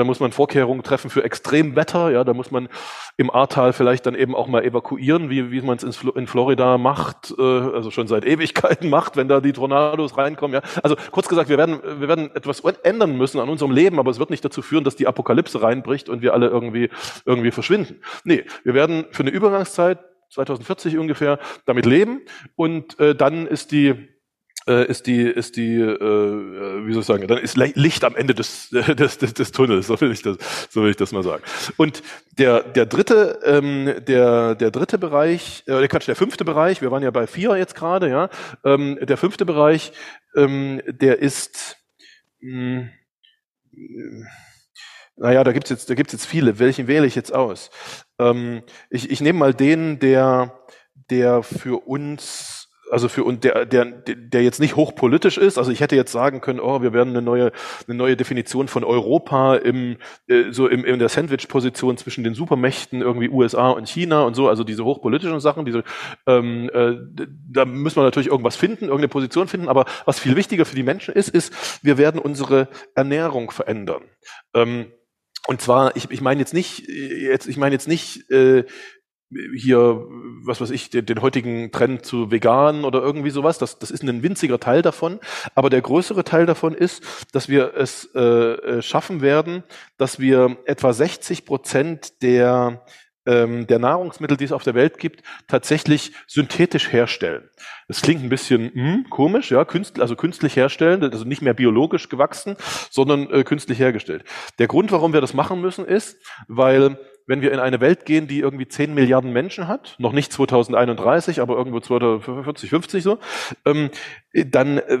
Da muss man Vorkehrungen treffen für Extremwetter. Ja, da muss man im Ahrtal vielleicht dann eben auch mal evakuieren, wie, wie man es in Florida macht, äh, also schon seit Ewigkeiten (laughs) macht, wenn da die Tornados reinkommen. Ja, also kurz gesagt, wir werden, wir werden etwas ändern müssen an unserem Leben, aber es wird nicht dazu führen, dass die Apokalypse reinbricht und wir alle irgendwie irgendwie verschwinden. Nee, wir werden für eine Übergangszeit 2040 ungefähr damit leben und äh, dann ist die äh, ist die, ist die, äh, äh wie soll ich sagen, dann ist Licht am Ende des, (laughs) des, des, des Tunnels, so will ich das, so will ich das mal sagen. Und der, der dritte, ähm, der, der dritte Bereich, äh, Quatsch, der fünfte Bereich, wir waren ja bei vier jetzt gerade, ja, ähm, der fünfte Bereich, ähm, der ist, mh, hm, naja, da gibt's jetzt, da gibt's jetzt viele. Welchen wähle ich jetzt aus? Ähm, ich, ich nehme mal den, der, der für uns also für und der, der, der jetzt nicht hochpolitisch ist. Also ich hätte jetzt sagen können, oh, wir werden eine neue, eine neue Definition von Europa im, äh, so im, in der Sandwich-Position zwischen den Supermächten, irgendwie USA und China und so, also diese hochpolitischen Sachen, diese, ähm, äh, da müssen wir natürlich irgendwas finden, irgendeine Position finden, aber was viel wichtiger für die Menschen ist, ist, wir werden unsere Ernährung verändern. Ähm, und zwar, ich, ich meine jetzt nicht, jetzt, ich meine jetzt nicht äh, hier, was weiß ich, den, den, heutigen Trend zu vegan oder irgendwie sowas. Das, das ist ein winziger Teil davon. Aber der größere Teil davon ist, dass wir es äh, äh schaffen werden, dass wir etwa 60 Prozent der ähm, der Nahrungsmittel, die es auf der Welt gibt, tatsächlich synthetisch herstellen. Das klingt ein bisschen hm, komisch, ja, künstlich, also künstlich herstellen, also nicht mehr biologisch gewachsen, sondern äh, künstlich hergestellt. Der Grund, warum wir das machen müssen, ist, weil wenn wir in eine Welt gehen, die irgendwie 10 Milliarden Menschen hat, noch nicht 2031, aber irgendwo 2040, 50 so, ähm, dann äh,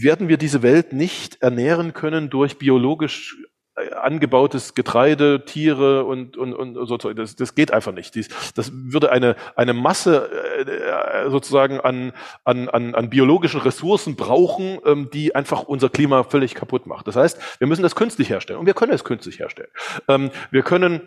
werden wir diese Welt nicht ernähren können durch biologisch äh, angebautes Getreide, Tiere und, und, und so das, das geht einfach nicht. Dies, das würde eine, eine Masse äh, sozusagen an, an, an, an biologischen Ressourcen brauchen, ähm, die einfach unser Klima völlig kaputt macht. Das heißt, wir müssen das künstlich herstellen und wir können es künstlich herstellen. Ähm, wir können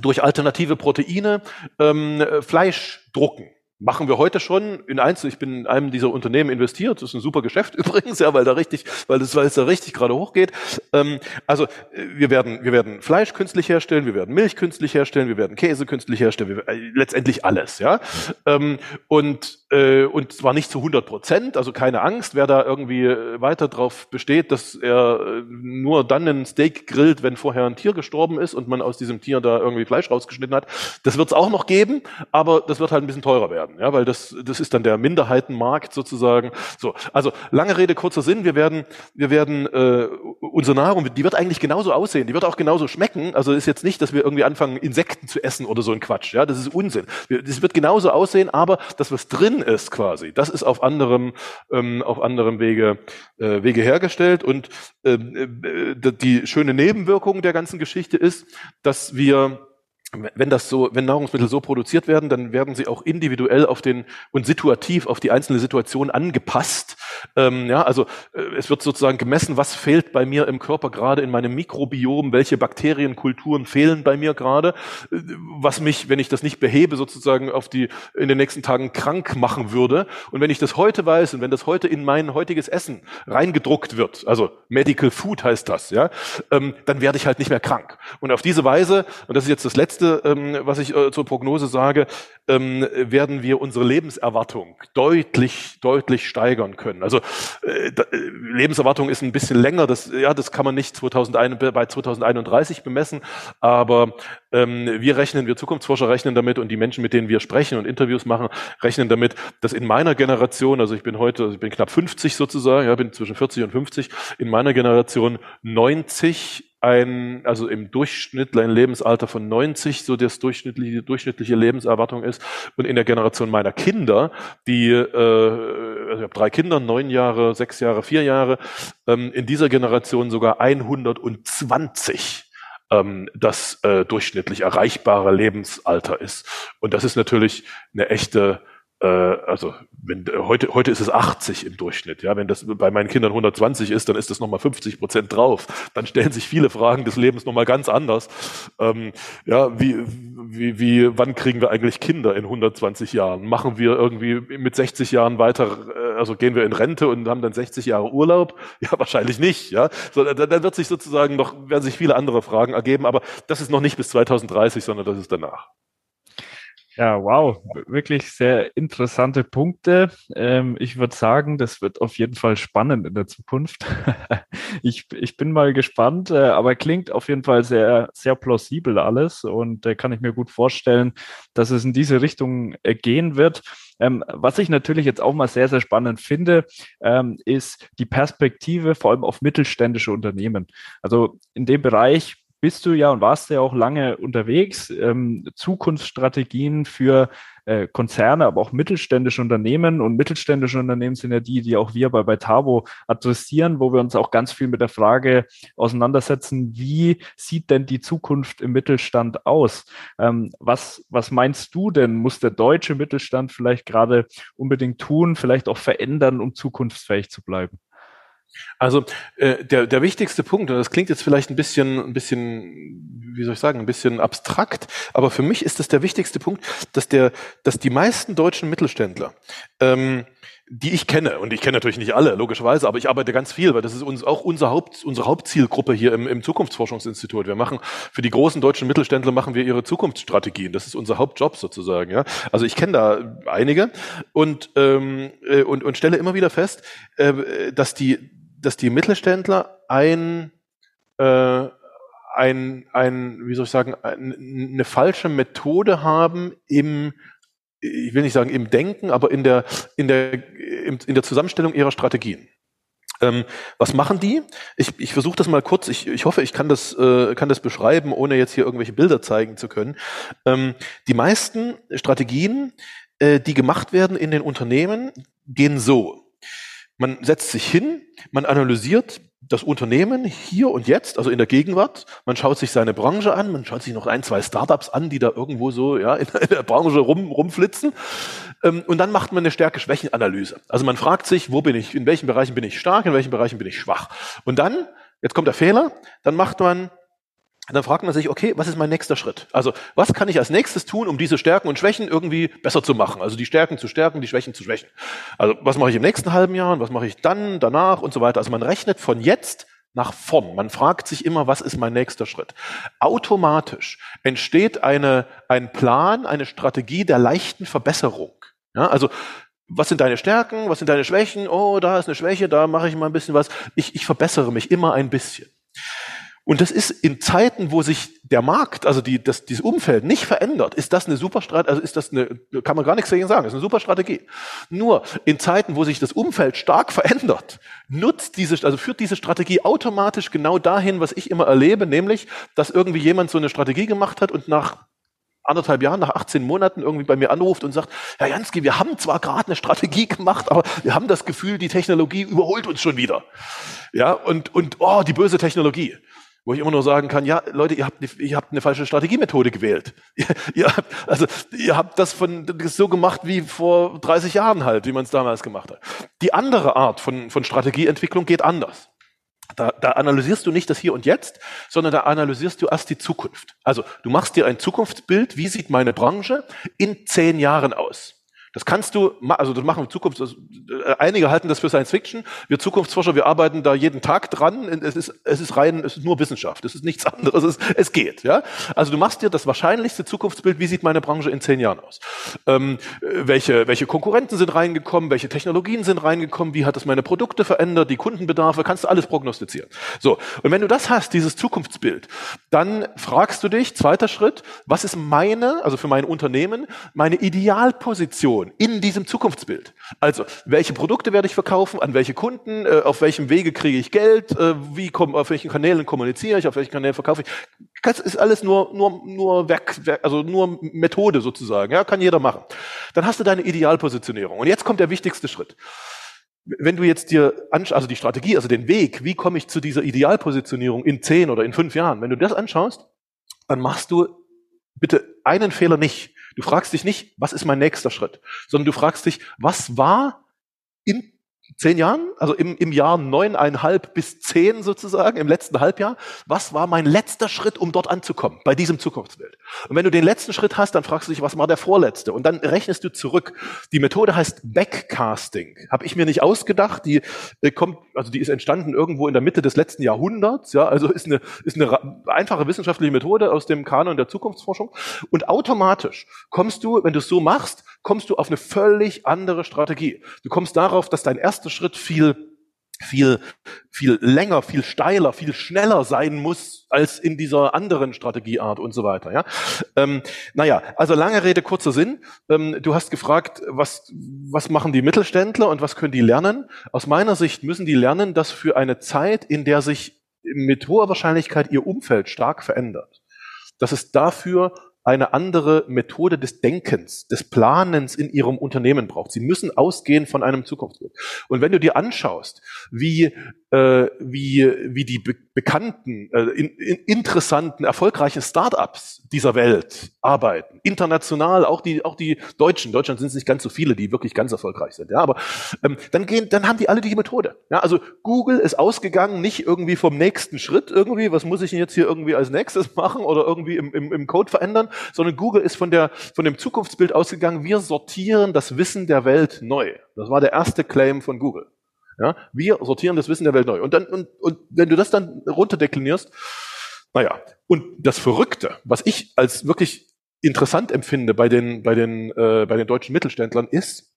durch alternative Proteine ähm, Fleisch drucken. Machen wir heute schon in Einzel. Ich bin in einem dieser Unternehmen investiert. Das ist ein super Geschäft (laughs) übrigens, ja, weil da richtig, weil es, weil es da richtig gerade hochgeht. Ähm, also äh, wir werden, wir werden Fleisch künstlich herstellen, wir werden Milch künstlich herstellen, wir werden Käse künstlich herstellen, wir, äh, letztendlich alles, ja. Ähm, und äh, und zwar nicht zu 100 Prozent. Also keine Angst, wer da irgendwie äh, weiter drauf besteht, dass er äh, nur dann einen Steak grillt, wenn vorher ein Tier gestorben ist und man aus diesem Tier da irgendwie Fleisch rausgeschnitten hat. Das wird es auch noch geben, aber das wird halt ein bisschen teurer werden werden, ja, weil das, das ist dann der Minderheitenmarkt sozusagen. So, also lange Rede, kurzer Sinn, wir werden, wir werden äh, unsere Nahrung, die wird eigentlich genauso aussehen, die wird auch genauso schmecken. Also ist jetzt nicht, dass wir irgendwie anfangen, Insekten zu essen oder so ein Quatsch, ja, das ist Unsinn. Das wird genauso aussehen, aber das, was drin ist quasi, das ist auf anderem, ähm, auf anderem Wege, äh, Wege hergestellt. Und ähm, äh, die schöne Nebenwirkung der ganzen Geschichte ist, dass wir wenn das so, wenn Nahrungsmittel so produziert werden, dann werden sie auch individuell auf den und situativ auf die einzelne Situation angepasst. Ähm, ja, also äh, es wird sozusagen gemessen, was fehlt bei mir im Körper gerade in meinem Mikrobiom, welche Bakterienkulturen fehlen bei mir gerade, äh, was mich, wenn ich das nicht behebe, sozusagen auf die in den nächsten Tagen krank machen würde. Und wenn ich das heute weiß und wenn das heute in mein heutiges Essen reingedruckt wird, also Medical Food heißt das, ja, ähm, dann werde ich halt nicht mehr krank. Und auf diese Weise, und das ist jetzt das letzte Letzte, ähm, was ich äh, zur Prognose sage, ähm, werden wir unsere Lebenserwartung deutlich, deutlich steigern können. Also äh, da, äh, Lebenserwartung ist ein bisschen länger, das, ja, das kann man nicht 2001, bei 2031 bemessen, aber ähm, wir rechnen, wir Zukunftsforscher rechnen damit und die Menschen, mit denen wir sprechen und Interviews machen, rechnen damit, dass in meiner Generation, also ich bin heute, ich bin knapp 50 sozusagen, ja, bin zwischen 40 und 50, in meiner Generation 90 ein, also im Durchschnitt ein Lebensalter von 90, so das durchschnittliche, durchschnittliche Lebenserwartung ist. Und in der Generation meiner Kinder, die, äh, also ich habe drei Kinder, neun Jahre, sechs Jahre, vier Jahre, ähm, in dieser Generation sogar 120 ähm, das äh, durchschnittlich erreichbare Lebensalter ist. Und das ist natürlich eine echte also wenn, heute, heute ist es 80 im Durchschnitt. Ja, wenn das bei meinen Kindern 120 ist, dann ist das nochmal 50 Prozent drauf. Dann stellen sich viele Fragen des Lebens nochmal ganz anders. Ähm, ja, wie, wie, wie, wann kriegen wir eigentlich Kinder in 120 Jahren? Machen wir irgendwie mit 60 Jahren weiter, äh, also gehen wir in Rente und haben dann 60 Jahre Urlaub? (laughs) Ja, wahrscheinlich nicht. Ja, so, dann wird sich sozusagen noch, werden sich viele andere Fragen ergeben, aber das ist noch nicht bis 2030, sondern das ist danach. Ja, wow, wirklich sehr interessante Punkte. Ähm, ich würde sagen, das wird auf jeden Fall spannend in der Zukunft. (laughs) ich, ich bin mal gespannt, äh, aber klingt auf jeden Fall sehr, sehr plausibel alles und äh, kann ich mir gut vorstellen, dass es in diese Richtung äh, gehen wird. Ähm, was ich natürlich jetzt auch mal sehr, sehr spannend finde, ähm, ist die Perspektive vor allem auf mittelständische Unternehmen. Also in dem Bereich bist du ja und warst ja auch lange unterwegs. Ähm, Zukunftsstrategien für äh, Konzerne, aber auch mittelständische Unternehmen. Und mittelständische Unternehmen sind ja die, die auch wir bei, bei Tabo adressieren, wo wir uns auch ganz viel mit der Frage auseinandersetzen, wie sieht denn die Zukunft im Mittelstand aus? Ähm, was, was meinst du denn? Muss der deutsche Mittelstand vielleicht gerade unbedingt tun, vielleicht auch verändern, um zukunftsfähig zu bleiben? Also äh, der, der wichtigste Punkt, und das klingt jetzt vielleicht ein bisschen, ein bisschen, wie soll ich sagen, ein bisschen abstrakt, aber für mich ist das der wichtigste Punkt, dass der, dass die meisten deutschen Mittelständler, ähm, die ich kenne, und ich kenne natürlich nicht alle, logischerweise, aber ich arbeite ganz viel, weil das ist uns auch unser Haupt, unsere Hauptzielgruppe hier im, im Zukunftsforschungsinstitut. Wir machen für die großen deutschen Mittelständler machen wir ihre Zukunftsstrategien. Das ist unser Hauptjob sozusagen. Ja, also ich kenne da einige und ähm, äh, und und stelle immer wieder fest, äh, dass die dass die Mittelständler ein, äh, ein, ein, wie soll ich sagen, eine falsche Methode haben im, ich will nicht sagen im Denken, aber in der, in der, in der Zusammenstellung ihrer Strategien. Ähm, was machen die? Ich, ich versuche das mal kurz. Ich, ich hoffe, ich kann das, äh, kann das beschreiben, ohne jetzt hier irgendwelche Bilder zeigen zu können. Ähm, die meisten Strategien, äh, die gemacht werden in den Unternehmen, gehen so. Man setzt sich hin, man analysiert das Unternehmen hier und jetzt, also in der Gegenwart. Man schaut sich seine Branche an, man schaut sich noch ein, zwei Startups an, die da irgendwo so ja, in der Branche rum, rumflitzen. Ähm, und dann macht man eine Stärke-Schwächen-Analyse. Also man fragt sich, wo bin ich, in welchen Bereichen bin ich stark, in welchen Bereichen bin ich schwach. Und dann, jetzt kommt der Fehler, dann macht man dann fragt man sich, okay, was ist mein nächster Schritt? Also, was kann ich als nächstes tun, um diese Stärken und Schwächen irgendwie besser zu machen? Also die Stärken zu stärken, die Schwächen zu schwächen. Also, was mache ich im nächsten halben Jahr und was mache ich dann, danach und so weiter. Also man rechnet von jetzt nach vorn. Man fragt sich immer, was ist mein nächster Schritt? Automatisch entsteht eine, ein Plan, eine Strategie der leichten Verbesserung. Ja, also was sind deine Stärken, was sind deine Schwächen? Oh, da ist eine Schwäche, da mache ich mal ein bisschen was. Ich, ich verbessere mich immer ein bisschen. Und das ist in Zeiten, wo sich der Markt, also die, das, dieses Umfeld nicht verändert, ist das eine super Strategie, also ist das eine, kann man gar nichts dagegen sagen, ist eine super Strategie. Nur in Zeiten, wo sich das Umfeld stark verändert, nutzt diese, also führt diese Strategie automatisch genau dahin, was ich immer erlebe, nämlich, dass irgendwie jemand so eine Strategie gemacht hat und nach anderthalb Jahren, nach 18 Monaten irgendwie bei mir anruft und sagt, Herr Jansky, wir haben zwar gerade eine Strategie gemacht, aber wir haben das Gefühl, die Technologie überholt uns schon wieder. Ja, und, und, oh, die böse Technologie wo ich immer nur sagen kann, ja, Leute, ihr habt eine, ihr habt eine falsche Strategiemethode gewählt. (laughs) Ihr, ihr habt, also, ihr habt das von, das so gemacht wie vor 30 Jahren halt, wie man es damals gemacht hat. Die andere Art von, von Strategieentwicklung geht anders. Da, da analysierst du nicht das Hier und Jetzt, sondern da analysierst du erst die Zukunft. Also du machst dir ein Zukunftsbild, wie sieht meine Branche in zehn Jahren aus? Das kannst du, also das machen wir Zukunft, äh, einige halten das für Science Fiction. Wir Zukunftsforscher, wir arbeiten da jeden Tag dran. Es ist, es ist rein, es ist nur Wissenschaft. Es ist nichts (laughs) anderes. Es, es geht, ja. Also du machst dir das wahrscheinlichste Zukunftsbild. Wie sieht meine Branche in zehn Jahren aus? Ähm, welche, welche Konkurrenten sind reingekommen? Welche Technologien sind reingekommen? Wie hat das meine Produkte verändert? Die Kundenbedarfe? Kannst du alles prognostizieren. So. Und wenn du das hast, dieses Zukunftsbild, dann fragst du dich, zweiter Schritt, was ist meine, also für mein Unternehmen, meine Idealposition? Vision in diesem Zukunftsbild. Also, welche Produkte werde ich verkaufen, an welche Kunden, äh, auf welchem Wege kriege ich Geld, äh, wie komm, auf welchen Kanälen kommuniziere ich, auf welchen Kanälen verkaufe ich. Das ist alles nur, nur, nur Werk, also nur Methode sozusagen. Ja, kann jeder machen. Dann hast du deine Idealpositionierung. Und jetzt kommt der wichtigste Schritt. Wenn du jetzt dir anschaust, also die Strategie, also den Weg, wie komme ich zu dieser Idealpositionierung in zehn oder in fünf Jahren, wenn du das anschaust, dann machst du bitte einen Fehler nicht. Du fragst dich nicht, was ist mein nächster Schritt, sondern du fragst dich, was war in zehn Jahren, also im, im Jahr neuneinhalb bis zehn sozusagen, im letzten Halbjahr, was war mein letzter Schritt, um dort anzukommen, bei diesem Zukunftsbild? Und wenn du den letzten Schritt hast, dann fragst du dich, was war der vorletzte? Und dann rechnest du zurück. Die Methode heißt Backcasting. Habe ich mir nicht ausgedacht. Die äh, kommt, also die ist entstanden irgendwo in der Mitte des letzten Jahrhunderts. Ja, also ist eine, ist eine einfache wissenschaftliche Methode aus dem Kanon der Zukunftsforschung. Und automatisch kommst du, wenn du es so machst, kommst du auf eine völlig andere Strategie. Du kommst darauf, dass dein erster Schritt viel viel, viel länger, viel steiler, viel schneller sein muss als in dieser anderen Strategieart und so weiter. Ja? Ähm, naja, also lange Rede, kurzer Sinn. Ähm, du hast gefragt, was, was machen die Mittelständler und was können die lernen? Aus meiner Sicht müssen die lernen, dass für eine Zeit, in der sich mit hoher Wahrscheinlichkeit ihr Umfeld stark verändert, dass es dafür eine andere Methode des Denkens, des Planens in ihrem Unternehmen braucht. Sie müssen ausgehen von einem Zukunftsbild. Und wenn du dir anschaust, wie, äh, wie, wie die be bekannten, äh, in, in interessanten, erfolgreichen Startups dieser Welt arbeiten, international, auch die, auch die Deutschen, in Deutschland sind es nicht ganz so viele, die wirklich ganz erfolgreich sind, ja, aber ähm, dann gehen, dann haben die alle die Methode. Ja, also Google ist ausgegangen, nicht irgendwie vom nächsten Schritt irgendwie, was muss ich denn jetzt hier irgendwie als nächstes (laughs) machen oder irgendwie im, im, im Code verändern, sondern Google ist von, der, von dem Zukunftsbild ausgegangen, wir sortieren das Wissen der Welt neu. Das war der erste Claim von Google. Ja, wir sortieren das Wissen der Welt neu. Und, dann, und, und wenn du das dann runterdeklinierst, naja, und das Verrückte, was ich als wirklich interessant empfinde bei den, bei den, äh, bei den deutschen Mittelständlern, ist,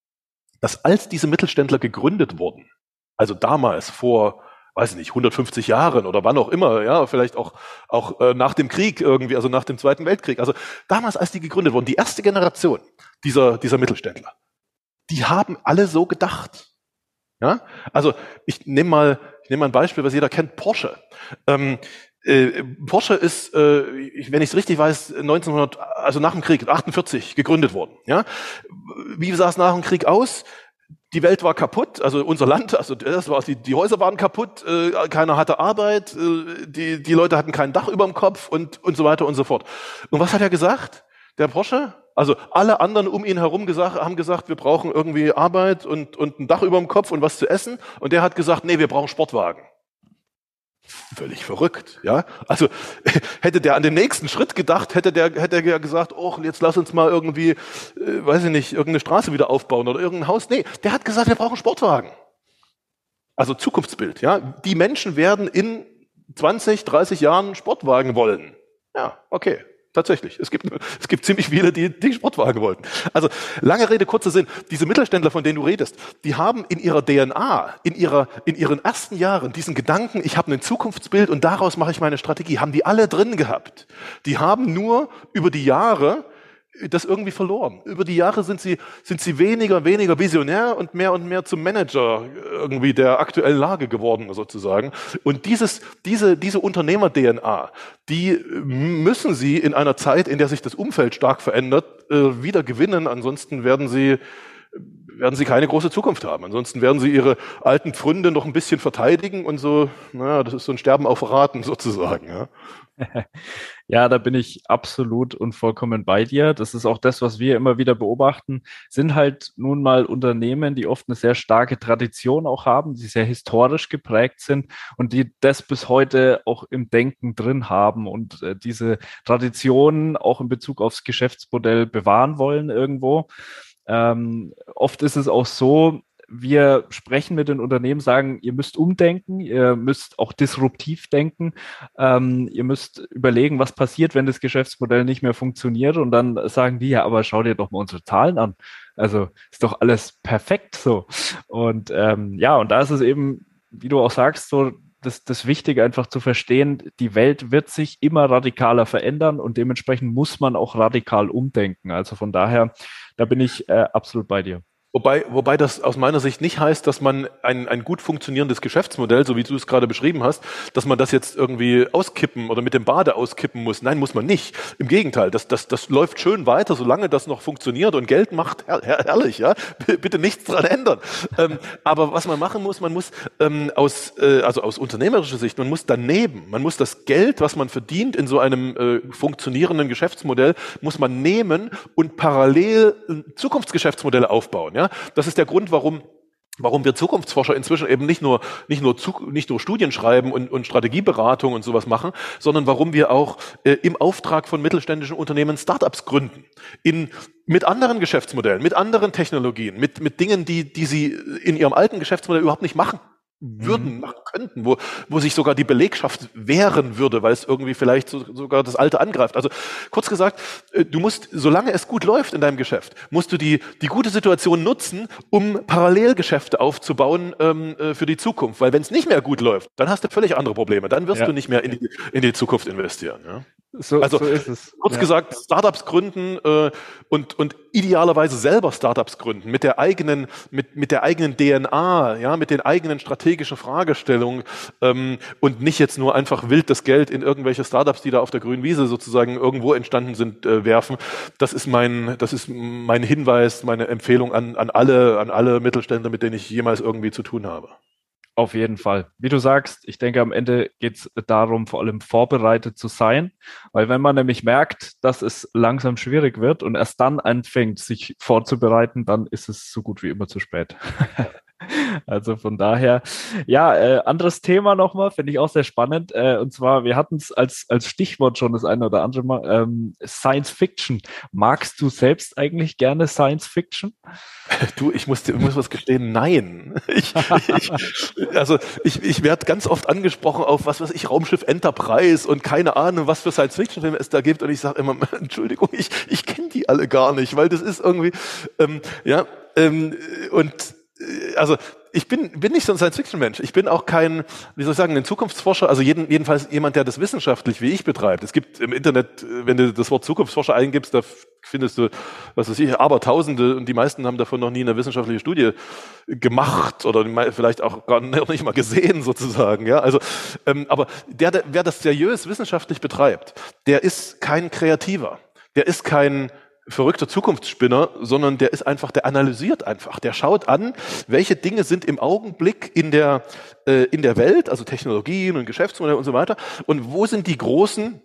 dass als diese Mittelständler gegründet wurden, also damals vor weiß ich nicht, 150 Jahren oder wann auch immer, ja, vielleicht auch, auch äh, nach dem Krieg irgendwie, also nach dem Zweiten Weltkrieg. Also damals, als die gegründet wurden, die erste Generation dieser, dieser Mittelständler, die haben alle so gedacht. Ja, also ich nehme mal, ich nehme mal ein Beispiel, was jeder kennt, Porsche. Ähm, äh, Porsche ist, äh, wenn ich es richtig weiß, 1900, also nach dem Krieg, 48 gegründet worden. Ja, wie sah es nach dem Krieg aus? die Welt war kaputt, also unser Land, also das war, die, die Häuser waren kaputt, äh, keiner hatte Arbeit, äh, die, die Leute hatten kein Dach über dem Kopf und, und so weiter und so fort. Und was hat er gesagt? Der Porsche? Also alle anderen um ihn herum gesagt, haben gesagt, wir brauchen irgendwie Arbeit und, und ein Dach über dem Kopf und was zu essen. Und der hat gesagt, nee, wir brauchen Sportwagen. Völlig verrückt, ja. Also (laughs) hätte der an den nächsten Schritt gedacht, hätte der, hätte der gesagt, oh, jetzt lass uns mal irgendwie, äh, weiß ich nicht, irgendeine Straße wieder aufbauen oder irgendein Haus. Nee, der hat gesagt, wir brauchen Sportwagen. Also Zukunftsbild, ja. Die Menschen werden in 20, 30 Jahren Sportwagen wollen. Ja, okay. Tatsächlich. Es gibt, (laughs) es gibt ziemlich viele, die, die Sportwagen wollten. Also, lange Rede, kurzer Sinn. Diese Mittelständler, von denen du redest, die haben in ihrer DNA, in ihrer, in ihren ersten Jahren diesen Gedanken, ich habe ein Zukunftsbild und daraus mache ich meine Strategie, haben die alle drin gehabt. Die haben nur über die Jahre das irgendwie verloren. Über die Jahre sind sie, sind sie weniger, weniger visionär und mehr und mehr zum Manager irgendwie der aktuellen Lage geworden, sozusagen. Und dieses, diese, diese Unternehmer-DNA, die müssen sie in einer Zeit, in der sich das Umfeld stark verändert, äh, wieder gewinnen. Ansonsten werden sie, werden sie keine große Zukunft haben. Ansonsten werden sie ihre alten Pfründe noch ein bisschen verteidigen und so, naja, das ist so ein Sterben auf Raten sozusagen. Ja. (laughs) Ja, da bin ich absolut und vollkommen bei dir. Das ist auch das, was wir immer wieder beobachten, sind halt nun mal Unternehmen, die oft eine sehr starke Tradition auch haben, die sehr historisch geprägt sind und die das bis heute auch im Denken drin haben und äh, diese Tradition auch in Bezug aufs Geschäftsmodell bewahren wollen irgendwo. Ähm, oft ist es auch so, wir sprechen mit den Unternehmen, sagen, ihr müsst umdenken, ihr müsst auch disruptiv denken, ähm, ihr müsst überlegen, was passiert, wenn das Geschäftsmodell nicht mehr funktioniert. Und dann sagen die, ja, aber schau dir doch mal unsere Zahlen an. Also ist doch alles perfekt so. Und ähm, ja, und da ist es eben, wie du auch sagst, so das, das Wichtige einfach zu verstehen, die Welt wird sich immer radikaler verändern und dementsprechend muss man auch radikal umdenken. Also von daher, da bin ich äh, absolut bei dir. Wobei, wobei das aus meiner Sicht nicht heißt, dass man ein, ein gut funktionierendes Geschäftsmodell, so wie du es gerade beschrieben hast, dass man das jetzt irgendwie auskippen oder mit dem Bade auskippen muss. Nein, muss man nicht. Im Gegenteil, das, das, das läuft schön weiter, solange das noch funktioniert und Geld macht, her, her, herrlich, ja. Bitte nichts dran ändern. ähm, aber was man machen muss, man muss ähm, aus, äh, also aus unternehmerischer Sicht, man muss daneben, man muss das Geld, was man verdient in so einem äh, funktionierenden Geschäftsmodell, muss man nehmen und parallel Zukunftsgeschäftsmodelle aufbauen, ja. Das ist der Grund, warum warum wir Zukunftsforscher inzwischen eben nicht nur nicht nur nicht nur Studien schreiben und, und Strategieberatung und sowas machen, sondern warum wir auch äh, im Auftrag von mittelständischen Unternehmen Startups gründen. In mit anderen Geschäftsmodellen, mit anderen Technologien, mit mit Dingen, die die sie in ihrem alten Geschäftsmodell überhaupt nicht machen würden, mhm. machen könnten, wo, wo sich sogar die Belegschaft wehren würde, weil es irgendwie vielleicht so, sogar das Alte angreift. Also kurz gesagt, äh, du musst, solange es gut läuft in deinem Geschäft, musst du die, die gute Situation nutzen, um Parallelgeschäfte aufzubauen ähm, äh, für die Zukunft. Weil wenn es nicht mehr gut läuft, dann hast du völlig andere Probleme. Dann wirst ja. du nicht mehr in die, in die Zukunft investieren. Ja? So, also so ist es. kurz ja. gesagt, Startups gründen äh, und, und idealerweise selber Startups gründen mit der eigenen, mit, mit der eigenen DNA, ja, mit den eigenen strategischen Fragestellungen ähm, und nicht jetzt nur einfach wild das Geld in irgendwelche Startups, die da auf der grünen Wiese sozusagen irgendwo entstanden sind, äh, werfen. Das ist mein, das ist mein Hinweis, meine Empfehlung an, an alle, an alle Mittelständler, mit denen ich jemals irgendwie zu tun habe. Auf jeden Fall. Wie du sagst, ich denke, am Ende geht es darum, vor allem vorbereitet zu sein, weil wenn man nämlich merkt, dass es langsam schwierig wird und erst dann anfängt, sich vorzubereiten, dann ist es so gut wie immer zu spät. (laughs) Also von daher, ja, äh, anderes Thema nochmal, finde ich auch sehr spannend. Äh, und zwar, wir hatten es als, als Stichwort schon das eine oder andere Mal, ähm, Science Fiction. Magst du selbst eigentlich gerne Science Fiction? (laughs) Du, ich muss, dir muss was gestehen, nein. (laughs) Ich, ich, also ich, ich werde ganz oft angesprochen auf was weiß ich, Raumschiff Enterprise und keine Ahnung, was für Science Fiction Filme es da gibt. Und ich sage immer, (laughs) Entschuldigung, ich, ich kenne die alle gar nicht, weil das ist irgendwie, ähm, ja, ähm, und äh, also ich bin, bin nicht so ein Science-Fiction-Mensch. Ich bin auch kein, wie soll ich sagen, ein Zukunftsforscher, also jeden, jedenfalls jemand, der das wissenschaftlich wie ich betreibt. Es gibt im Internet, wenn du das Wort Zukunftsforscher eingibst, da findest du, was weiß ich, aber Tausende und die meisten haben davon noch nie eine wissenschaftliche Studie gemacht oder vielleicht auch gar (laughs) nicht mal gesehen sozusagen. Ja, also, ähm, aber der, der, wer das seriös wissenschaftlich betreibt, der ist kein Kreativer. Der ist kein verrückter Zukunftsspinner, sondern der ist einfach, der analysiert einfach, der schaut an, welche Dinge sind im Augenblick in der, äh, in der Welt, also Technologien und Geschäftsmodelle und so weiter, und wo sind die großen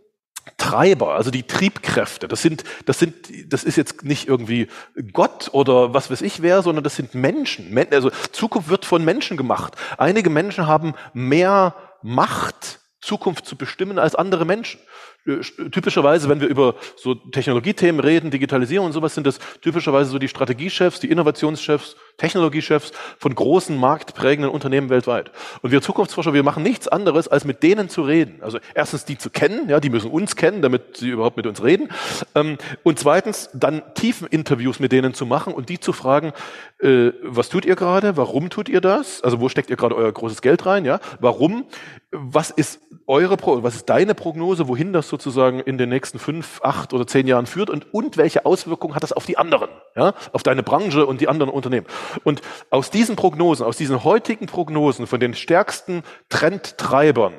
Treiber, also die Triebkräfte. Das sind, das sind, das ist jetzt nicht irgendwie Gott oder was weiß ich wer, sondern das sind Menschen. Also Zukunft wird von Menschen gemacht. Einige Menschen haben mehr Macht, Zukunft zu bestimmen als andere Menschen. Äh, typischerweise, wenn wir über so Technologiethemen reden, Digitalisierung und sowas, sind das typischerweise so die Strategiechefs, die Innovationschefs, Technologiechefs von großen marktprägenden Unternehmen weltweit. Und wir Zukunftsforscher, wir machen nichts anderes, als mit denen zu reden. Also erstens die zu kennen, ja, die müssen uns kennen, damit sie überhaupt mit uns reden. Ähm, und zweitens dann tiefen Interviews mit denen zu machen und die zu fragen, äh, was tut ihr gerade? Warum tut ihr das? Also wo steckt ihr gerade euer großes Geld rein? Ja, warum? Was ist eure, Pro was ist deine Prognose, wohin das sozusagen in den nächsten fünf, acht oder zehn Jahren führt und, und welche Auswirkungen hat das auf die anderen, ja, auf deine Branche und die anderen Unternehmen? Und aus diesen Prognosen, aus diesen heutigen Prognosen von den stärksten Trendtreibern,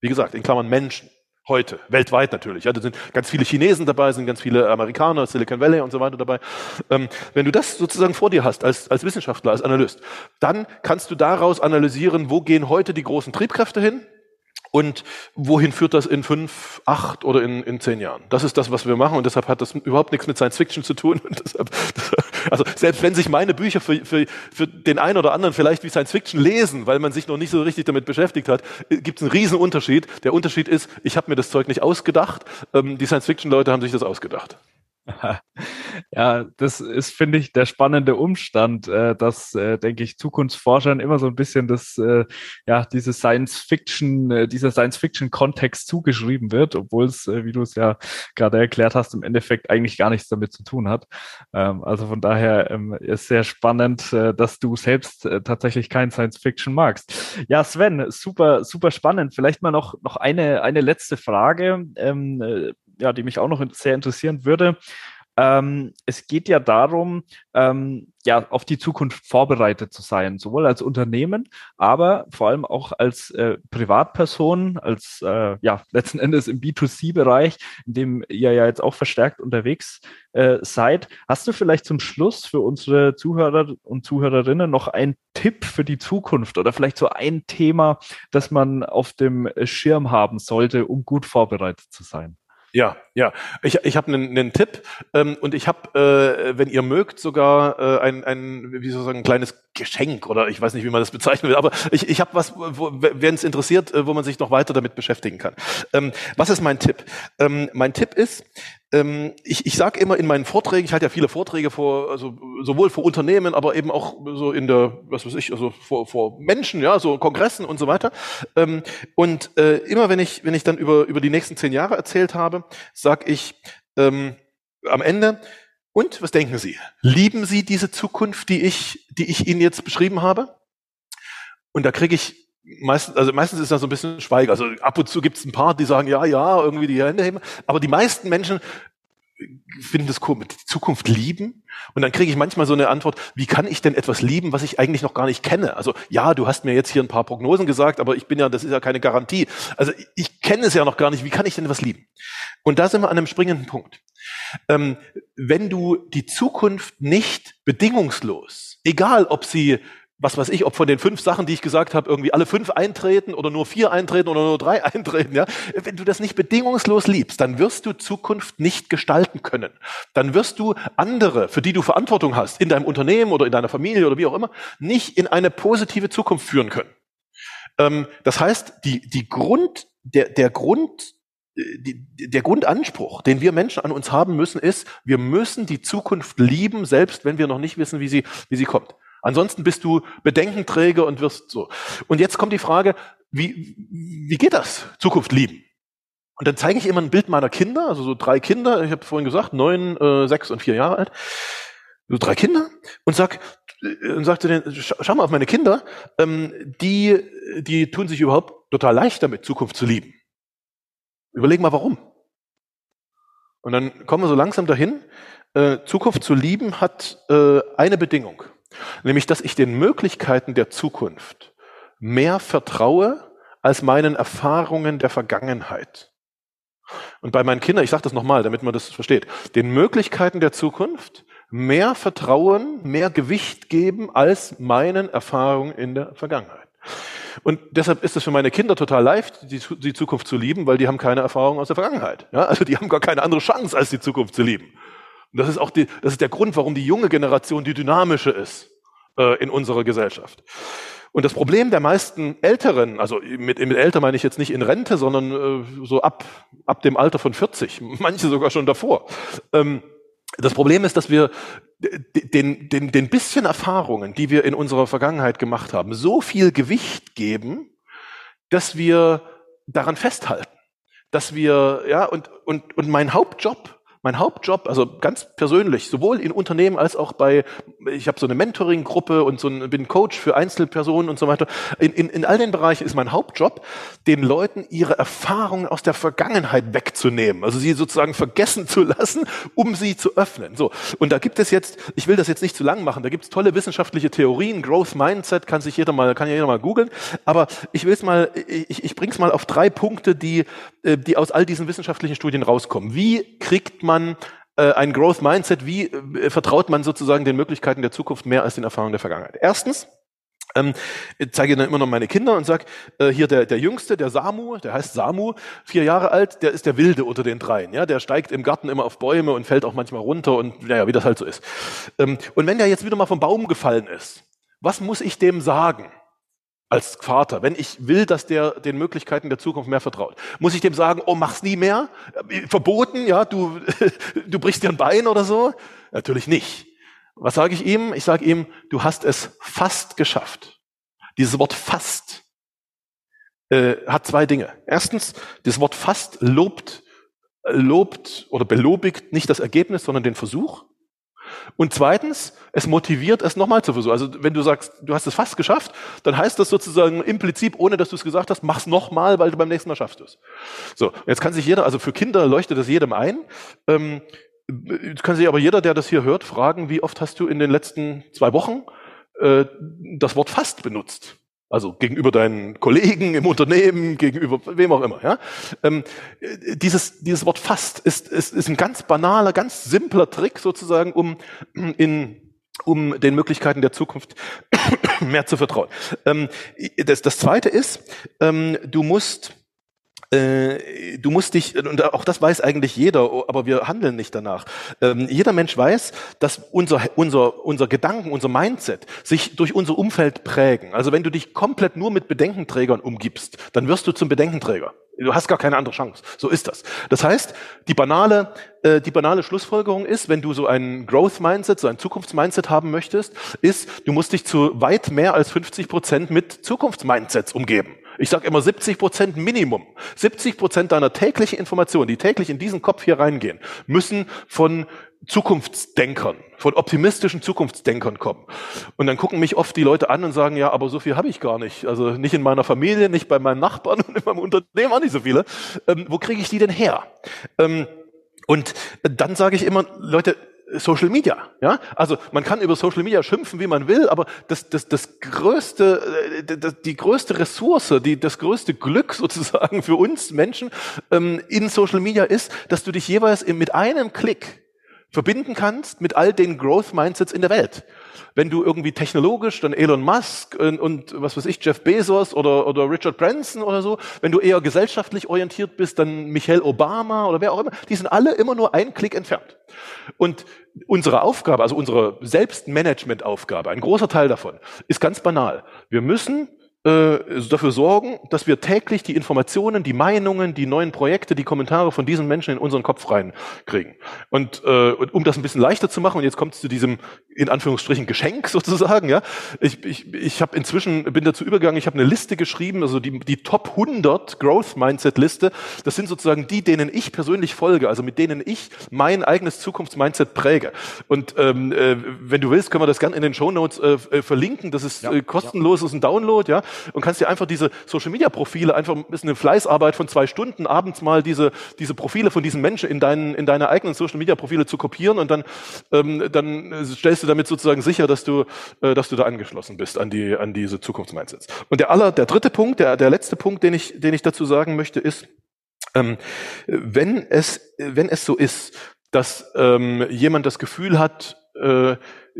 wie gesagt, in Klammern Menschen, heute, weltweit natürlich. Ja, da sind ganz viele Chinesen dabei, sind ganz viele Amerikaner, Silicon Valley und so weiter dabei. Ähm, wenn du das sozusagen vor dir hast als, als Wissenschaftler, als Analyst, dann kannst du daraus analysieren, wo gehen heute die großen Triebkräfte hin, und wohin führt das in fünf, acht oder in, in zehn Jahren? Das ist das, was wir machen und deshalb hat das überhaupt nichts mit Science Fiction zu tun. (laughs) Deshalb, also selbst wenn sich meine Bücher für, für, für den einen oder anderen vielleicht wie Science Fiction lesen, weil man sich noch nicht so richtig damit beschäftigt hat, äh, gibt es einen riesen Unterschied. Der Unterschied ist, ich habe mir das Zeug nicht ausgedacht, ähm, die Science Fiction Leute haben sich das ausgedacht. (laughs) Ja, das ist, finde ich, der spannende Umstand, äh, dass, äh, denke ich, Zukunftsforschern immer so ein bisschen das, äh, ja, diese Science Fiction, äh, dieser Science Fiction Kontext zugeschrieben wird, obwohl es, äh, wie du es ja gerade erklärt hast, im Endeffekt eigentlich gar nichts damit zu tun hat. Ähm, also von daher ähm, ist sehr spannend, äh, dass du selbst tatsächlich kein Science Fiction magst. Ja, Sven, super, super spannend. Vielleicht mal noch, noch eine, eine letzte Frage. Ähm, äh, ja, die mich auch noch sehr interessieren würde. Ähm, es geht ja darum, ähm, ja, auf die Zukunft vorbereitet zu sein, sowohl als Unternehmen, aber vor allem auch als äh, Privatperson, als äh, ja (laughs) letzten Endes im B2C-Bereich, in dem ihr ja jetzt auch verstärkt unterwegs äh, seid. Hast du vielleicht zum Schluss für unsere Zuhörer und Zuhörerinnen noch einen Tipp für die Zukunft oder vielleicht so ein Thema, das man auf dem Schirm haben sollte, um gut vorbereitet zu sein? Ja, ja. Ich, ich habe einen, einen Tipp ähm, und ich habe, äh, wenn ihr mögt, sogar äh, ein, ein, wie soll ich sagen, ein kleines Geschenk oder ich weiß nicht, wie man das bezeichnen will, aber ich, ich habe was, wenn es interessiert, äh, wo man sich noch weiter damit beschäftigen kann. Ähm, was ist mein Tipp? Ähm, mein Tipp ist, ich, ich sage immer in meinen Vorträgen, ich halte ja viele Vorträge vor, also sowohl vor Unternehmen, aber eben auch so in der, was weiß ich, also vor, vor Menschen, ja, so Kongressen und so weiter. Ähm, und äh, immer wenn ich, wenn ich dann über, über die nächsten zehn Jahre erzählt habe, sage ich ähm, am Ende, und was denken Sie? Lieben Sie diese Zukunft, die ich, die ich Ihnen jetzt beschrieben habe? Und da kriege ich meistens, also meistens ist da so ein bisschen Schweig. Also ab und zu gibt es ein paar, die sagen, ja, ja, irgendwie die Hände heben. Aber die meisten Menschen finden das komisch, die Zukunft lieben. Und dann kriege ich manchmal so eine Antwort, wie kann ich denn etwas lieben, was ich eigentlich noch gar nicht kenne? Also ja, du hast mir jetzt hier ein paar Prognosen gesagt, aber ich bin ja, das ist ja keine Garantie. Also ich kenne es ja noch gar nicht, wie kann ich denn etwas lieben? Und da sind wir an einem springenden Punkt. Ähm, wenn du die Zukunft nicht bedingungslos, egal ob sie was weiß ich, ob von den fünf Sachen, die ich gesagt habe, irgendwie alle fünf eintreten oder nur vier eintreten oder nur drei (laughs) eintreten, ja. Wenn du das nicht bedingungslos liebst, dann wirst du Zukunft nicht gestalten können. Dann wirst du andere, für die du Verantwortung hast, in deinem Unternehmen oder in deiner Familie oder wie auch immer, nicht in eine positive Zukunft führen können. Ähm, das heißt, die, die Grund, der, der Grund, die, der Grundanspruch, den wir Menschen an uns haben müssen, ist, wir müssen die Zukunft lieben, selbst wenn wir noch nicht wissen, wie sie, wie sie kommt. Ansonsten bist du Bedenkenträger und wirst so. Und jetzt kommt die Frage, wie, wie geht das? Zukunft lieben. Und dann zeige ich immer ein Bild meiner Kinder, also so drei Kinder, ich habe vorhin gesagt, neun, äh, sechs und vier Jahre alt, so drei Kinder, und sag, äh, und sagte denen, schau mal auf meine Kinder, ähm, die, die tun sich überhaupt total leicht damit, Zukunft zu lieben. Überleg mal, warum. Und dann kommen wir so langsam dahin, äh, Zukunft zu lieben hat äh, eine Bedingung. Nämlich, dass ich den Möglichkeiten der Zukunft mehr vertraue als meinen Erfahrungen der Vergangenheit. Und bei meinen Kindern, ich sage das nochmal, damit man das versteht, den Möglichkeiten der Zukunft mehr Vertrauen, mehr Gewicht geben als meinen Erfahrungen in der Vergangenheit. Und deshalb ist es für meine Kinder total leicht, die, die, Zukunft zu lieben, weil die haben keine Erfahrung aus der Vergangenheit. Ja, also die haben gar keine andere Chance, als die Zukunft zu lieben. Und das ist auch die, das ist der Grund, warum die junge Generation die dynamische ist äh, in unserer Gesellschaft. Und das Problem der meisten Älteren, also mit, mit älter meine ich jetzt nicht in Rente, sondern äh, so ab, ab dem Alter von 40, (laughs) manche sogar schon davor. Ähm, das Problem ist, dass wir den, den, den bisschen Erfahrungen, die wir in unserer Vergangenheit gemacht haben, so viel Gewicht geben, dass wir daran festhalten. Dass wir, ja, und, und, und mein Hauptjob mein Hauptjob, also ganz persönlich, sowohl in Unternehmen als auch bei, ich habe so eine Mentoring-Gruppe und so ein, bin Coach für Einzelpersonen und so weiter. In, in, in all den Bereichen ist mein Hauptjob, den Leuten ihre Erfahrungen aus der Vergangenheit wegzunehmen, also sie sozusagen vergessen zu lassen, um sie zu öffnen. So und da gibt es jetzt, ich will das jetzt nicht zu lang machen, da gibt es tolle wissenschaftliche Theorien, Growth Mindset kann sich jeder mal, kann ja jeder mal googeln, aber ich will es mal, ich, ich bring's mal auf drei Punkte, die, äh, die aus all diesen wissenschaftlichen Studien rauskommen. Wie kriegt man man äh, ein Growth Mindset? Wie äh, vertraut man sozusagen den Möglichkeiten der Zukunft mehr als den Erfahrungen der Vergangenheit? Erstens, ähm, ich zeige dann immer noch meine Kinder und sag äh, hier der, der Jüngste, der Samu, der heißt Samu, vier Jahre alt, der ist der Wilde unter den dreien. Ja, der steigt im Garten immer auf Bäume und fällt auch manchmal runter und naja, wie das halt so ist. Ähm, und wenn der jetzt wieder mal vom Baum gefallen ist, was muss ich dem sagen? Als Vater, wenn ich will, dass der den Möglichkeiten der Zukunft mehr vertraut, muss ich dem sagen, oh, mach's nie mehr? Verboten, ja, du, (laughs) du brichst dir ein Bein oder so? Natürlich nicht. Was sage ich ihm? Ich sage ihm, du hast es fast geschafft. Dieses Wort fast äh, hat zwei Dinge. Erstens, das Wort fast lobt, lobt oder belobigt nicht das Ergebnis, sondern den Versuch. Und zweitens, es motiviert es nochmal zu versuchen. Also wenn du sagst, du hast es fast geschafft, dann heißt das sozusagen implizit, ohne dass du es gesagt hast, mach's nochmal, weil du beim nächsten Mal schaffst es. So, jetzt kann sich jeder, also für Kinder leuchtet das jedem ein. Ähm, jetzt kann sich aber jeder, der das hier hört, fragen, wie oft hast du in den letzten zwei Wochen äh, das Wort fast benutzt? Also gegenüber deinen Kollegen im Unternehmen, gegenüber wem auch immer. Ja? Ähm, dieses, dieses Wort fast ist, ist, ist ein ganz banaler, ganz simpler Trick sozusagen, um in um den Möglichkeiten der Zukunft (coughs) mehr zu vertrauen. Ähm, das, das Zweite ist, ähm, du musst äh, du musst dich, und auch das weiß eigentlich jeder, aber wir handeln nicht danach. Ähm, jeder Mensch weiß, dass unser, unser, unser Gedanken, unser Mindset sich durch unser Umfeld prägen. Also wenn du dich komplett nur mit Bedenkenträgern umgibst, dann wirst du zum Bedenkenträger. Du hast gar keine andere Chance. So ist das. Das heißt, die banale, äh, die banale Schlussfolgerung ist, wenn du so ein Growth Mindset, so ein Zukunftsmindset haben möchtest, ist, du musst dich zu weit mehr als 50 Prozent mit Zukunftsmindsets umgeben. Ich sage immer 70 Prozent Minimum. 70 Prozent deiner täglichen Informationen, die täglich in diesen Kopf hier reingehen, müssen von Zukunftsdenkern, von optimistischen Zukunftsdenkern kommen. Und dann gucken mich oft die Leute an und sagen, ja, aber so viel habe ich gar nicht. Also nicht in meiner Familie, nicht bei meinen Nachbarn (laughs) und in meinem Unternehmen auch nicht so viele. Ähm, wo kriege ich die denn her? Ähm, und dann sage ich immer, Leute, Social Media. Ja? Also man kann über Social Media schimpfen, wie man will, aber das, das, das größte, äh, die größte Ressource, die, das größte Glück (laughs) sozusagen für uns Menschen ähm, in Social Media ist, dass du dich jeweils mit einem Klick verbinden kannst mit all den Growth Mindsets in der Welt. Wenn du irgendwie technologisch, dann Elon Musk und, und, was weiß ich, Jeff Bezos oder, oder Richard Branson oder so. Wenn du eher gesellschaftlich orientiert bist, dann Michelle Obama oder wer auch immer. Die sind alle immer nur einen Klick entfernt. Und unsere Aufgabe, also unsere Selbstmanagement-Aufgabe, ein großer Teil davon, ist ganz banal. Wir müssen äh, dafür sorgen, dass wir täglich die Informationen, die Meinungen, die neuen Projekte, die Kommentare von diesen Menschen in unseren Kopf reinkriegen. Und, äh, um das ein bisschen leichter zu machen, und jetzt kommt es zu diesem in Anführungsstrichen Geschenk (laughs) sozusagen, ja. Ich, ich, ich habe inzwischen bin dazu übergegangen, ich habe eine Liste geschrieben, also die, die Top 100 Growth Mindset Liste. Das sind sozusagen die, denen ich persönlich folge, also mit denen ich mein eigenes Zukunftsmindset präge. Und ähm, äh, wenn du willst, können wir das gerne in den Show Notes äh, äh verlinken. Das ist ja, äh, kostenlos, ja. ist ein Download, ja und kannst dir einfach diese Social Media Profile, einfach ein bisschen eine Fleißarbeit von zwei Stunden abends mal diese, diese Profile von diesen Menschen in deinen, in deine eigenen Social Media Profile zu kopieren und dann, ähm, dann stellst du damit sozusagen sicher, dass du, äh, dass du da angeschlossen bist an die, an diese Zukunftsmindsets. Und der aller, der dritte Punkt, der, der letzte Punkt, den ich, den ich dazu sagen möchte, ist, ähm, wenn es, wenn es so ist, dass ähm, jemand das Gefühl hat, äh,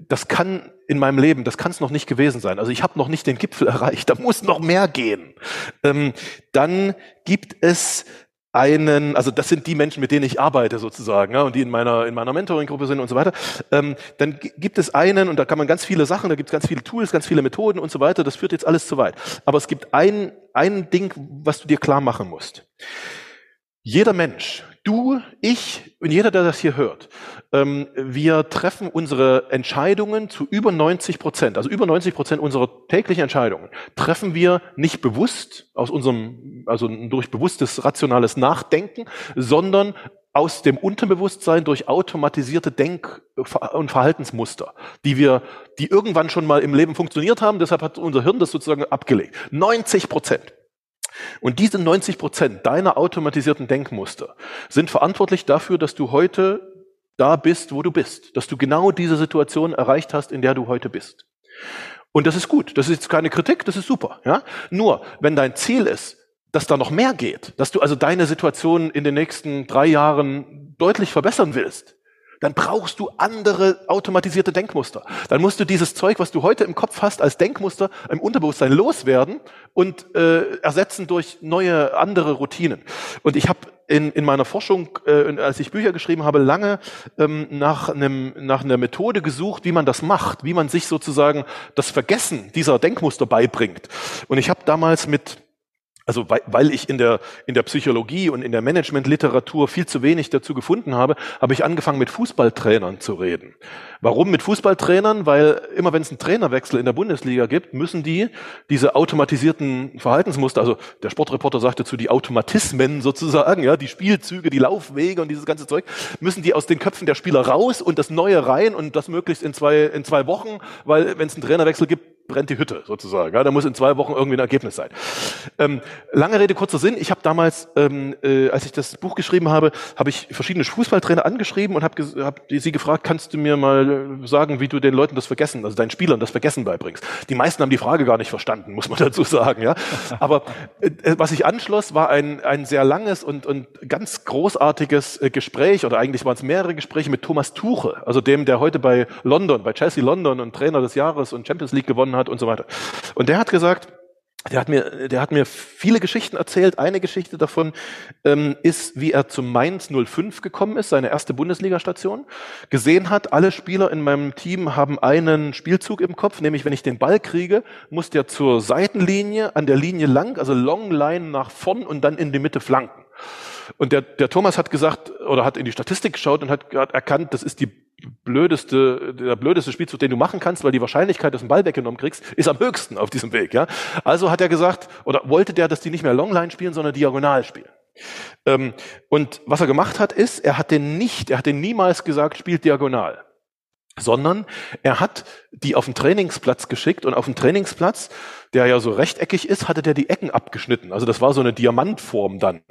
das kann in meinem Leben, das kann es noch nicht gewesen sein. Also ich habe noch nicht den Gipfel (laughs) erreicht, da muss noch mehr gehen. Ähm, dann gibt es einen, also das sind die Menschen, mit denen ich arbeite sozusagen, ja, und die in meiner in meiner Mentoring-Gruppe sind und so weiter. Ähm, dann gibt es einen und da kann man ganz viele Sachen, da gibt es ganz viele Tools, ganz viele Methoden und so weiter. Das führt jetzt alles zu weit. Aber es gibt ein ein Ding, was du dir klar machen musst. Jeder Mensch, du, ich und jeder, der das hier hört, ähm, wir treffen unsere Entscheidungen zu über 90 Prozent, also über 90 Prozent unserer täglichen Entscheidungen, treffen wir nicht bewusst aus unserem, also durch bewusstes, rationales Nachdenken, sondern aus dem Unterbewusstsein durch automatisierte Denk- und Verhaltensmuster, die wir, die irgendwann schon mal im Leben funktioniert haben. Deshalb hat unser Hirn das sozusagen abgelegt. 90 Prozent. Und diese 90 Prozent deiner automatisierten Denkmuster sind verantwortlich dafür, dass du heute da bist, wo du bist, dass du genau diese Situation erreicht hast, in der du heute bist. Und das ist gut. Das ist jetzt keine Kritik, das ist super. Ja? Nur, wenn dein Ziel ist, dass da noch mehr geht, dass du also deine Situation in den nächsten drei Jahren deutlich verbessern willst, dann brauchst du andere automatisierte Denkmuster. Dann musst du dieses Zeug, was du heute im Kopf hast, als Denkmuster im Unterbewusstsein loswerden und äh, ersetzen durch neue, andere Routinen. Und ich habe in, in meiner Forschung, äh, als ich Bücher geschrieben habe, lange ähm, nach, einem, nach einer Methode gesucht, wie man das macht, wie man sich sozusagen das Vergessen dieser Denkmuster beibringt. Und ich habe damals mit also weil, weil ich in der, in der Psychologie und in der Managementliteratur viel zu wenig dazu gefunden habe, habe ich angefangen mit Fußballtrainern zu reden. Warum mit Fußballtrainern? Weil immer wenn es einen Trainerwechsel in der Bundesliga gibt, müssen die diese automatisierten Verhaltensmuster, also der Sportreporter sagte zu die Automatismen sozusagen, ja, die Spielzüge, die Laufwege und dieses ganze Zeug, müssen die aus den Köpfen der Spieler raus und das Neue rein und das möglichst in zwei, in zwei Wochen, weil wenn es einen Trainerwechsel gibt, brennt die Hütte sozusagen. Ja, da muss in zwei Wochen irgendwie ein Ergebnis sein. Ähm, lange Rede, kurzer Sinn. Ich habe damals, ähm, äh, als ich das Buch geschrieben habe, habe ich verschiedene Fußballtrainer angeschrieben und habe hab sie gefragt, kannst du mir mal sagen, wie du den Leuten das Vergessen, also deinen Spielern das Vergessen beibringst. Die meisten haben die Frage gar nicht verstanden, muss man (laughs) dazu sagen. Ja, aber äh, äh, was ich anschloss, war ein ein sehr langes und und ganz großartiges äh, Gespräch oder eigentlich waren es mehrere Gespräche mit Thomas Tuche, also dem, der heute bei London, bei Chelsea London und Trainer des Jahres und Champions League gewonnen hat und so weiter. Und der hat gesagt, der hat mir, der hat mir viele Geschichten erzählt. Eine Geschichte davon ähm, ist, wie er zum Mainz 05 gekommen ist, seine erste Bundesliga-Station, gesehen hat, alle Spieler in meinem Team haben einen Spielzug im Kopf, nämlich wenn ich den Ball kriege, muss der zur Seitenlinie, an der Linie lang, also Long Line nach vorn und dann in die Mitte flanken. Und der, der Thomas hat gesagt oder hat in die Statistik geschaut und hat erkannt, das ist die blödeste, der blödeste Spielzug, den du machen kannst, weil die Wahrscheinlichkeit, dass du einen Ball weggenommen kriegst, ist am höchsten auf diesem Weg. Ja? Also hat er gesagt, oder wollte der, dass die nicht mehr Longline spielen, sondern diagonal spielen. Ähm, und was er gemacht hat, ist, er hat den nicht, er hat den niemals gesagt, spielt diagonal sondern er hat die auf den Trainingsplatz geschickt und auf dem Trainingsplatz, der ja so rechteckig ist, hatte der die Ecken abgeschnitten. Also das war so eine Diamantform dann.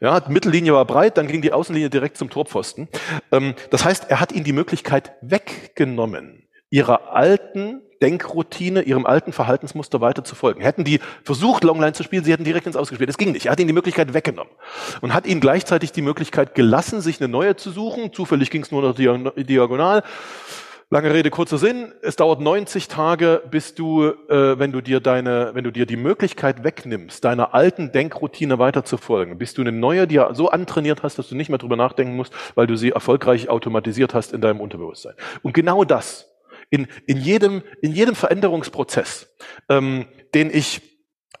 Ja, Mittellinie war breit, dann ging die Außenlinie direkt zum Torpfosten. Ähm, das heißt, er hat ihnen die Möglichkeit weggenommen, ihrer alten Denkroutine, ihrem alten Verhaltensmuster weiter zu folgen. Hätten die versucht, Longline zu spielen, sie hätten direkt ins Ausgespielt. Es ging nicht. Er hat ihnen die Möglichkeit weggenommen und hat ihnen gleichzeitig die Möglichkeit gelassen, sich eine neue zu suchen. Zufällig ging es nur noch diagonal. Lange Rede, kurzer Sinn. Es dauert 90 Tage, bis du, äh, wenn du dir deine, wenn du dir die Möglichkeit wegnimmst, deiner alten Denkroutine weiterzufolgen, bis du eine neue dir so antrainiert hast, dass du nicht mehr drüber nachdenken musst, weil du sie erfolgreich automatisiert hast in deinem Unterbewusstsein. Und genau das in, in jedem, in jedem Veränderungsprozess, ähm, den ich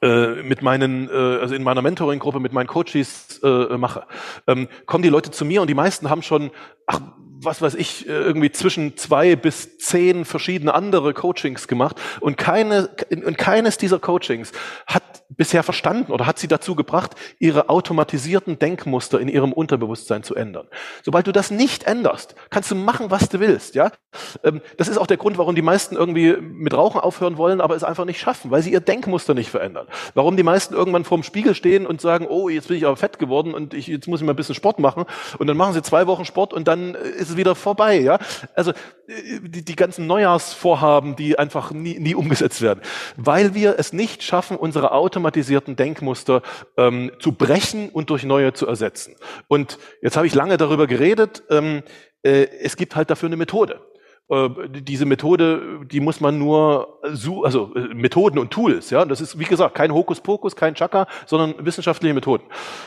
äh, mit meinen, äh, also in meiner Mentoring-Gruppe mit meinen Coaches äh, mache, ähm, kommen die Leute zu mir und die meisten haben schon, ach, was weiß ich, äh, irgendwie zwischen zwei bis zehn verschiedene andere Coachings gemacht und keine, und keines dieser Coachings hat bisher verstanden oder hat sie dazu gebracht, ihre automatisierten Denkmuster in ihrem Unterbewusstsein zu ändern. Sobald du das nicht änderst, kannst du machen, was du willst, ja. Ähm, das ist auch der Grund, warum die meisten irgendwie mit Rauchen aufhören wollen, aber es einfach nicht schaffen, weil sie ihr Denkmuster nicht verändern. Warum die meisten irgendwann vorm Spiegel stehen und sagen, oh, jetzt bin ich aber fett geworden und ich, jetzt muss ich mal ein bisschen Sport machen und dann machen sie zwei Wochen Sport und dann ist es wieder vorbei, ja. Also äh, die, die ganzen Neujahrsvorhaben, die einfach nie, nie umgesetzt werden, weil wir es nicht schaffen, unsere automatisierten Denkmuster ähm, zu brechen und durch neue zu ersetzen. Und jetzt habe ich lange darüber geredet. Ähm, äh, es gibt halt dafür eine Methode. Äh, diese Methode, die muss man nur, also äh, Methoden und Tools, ja, das ist wie gesagt kein Hokuspokus, kein Chaka, sondern wissenschaftliche Methoden.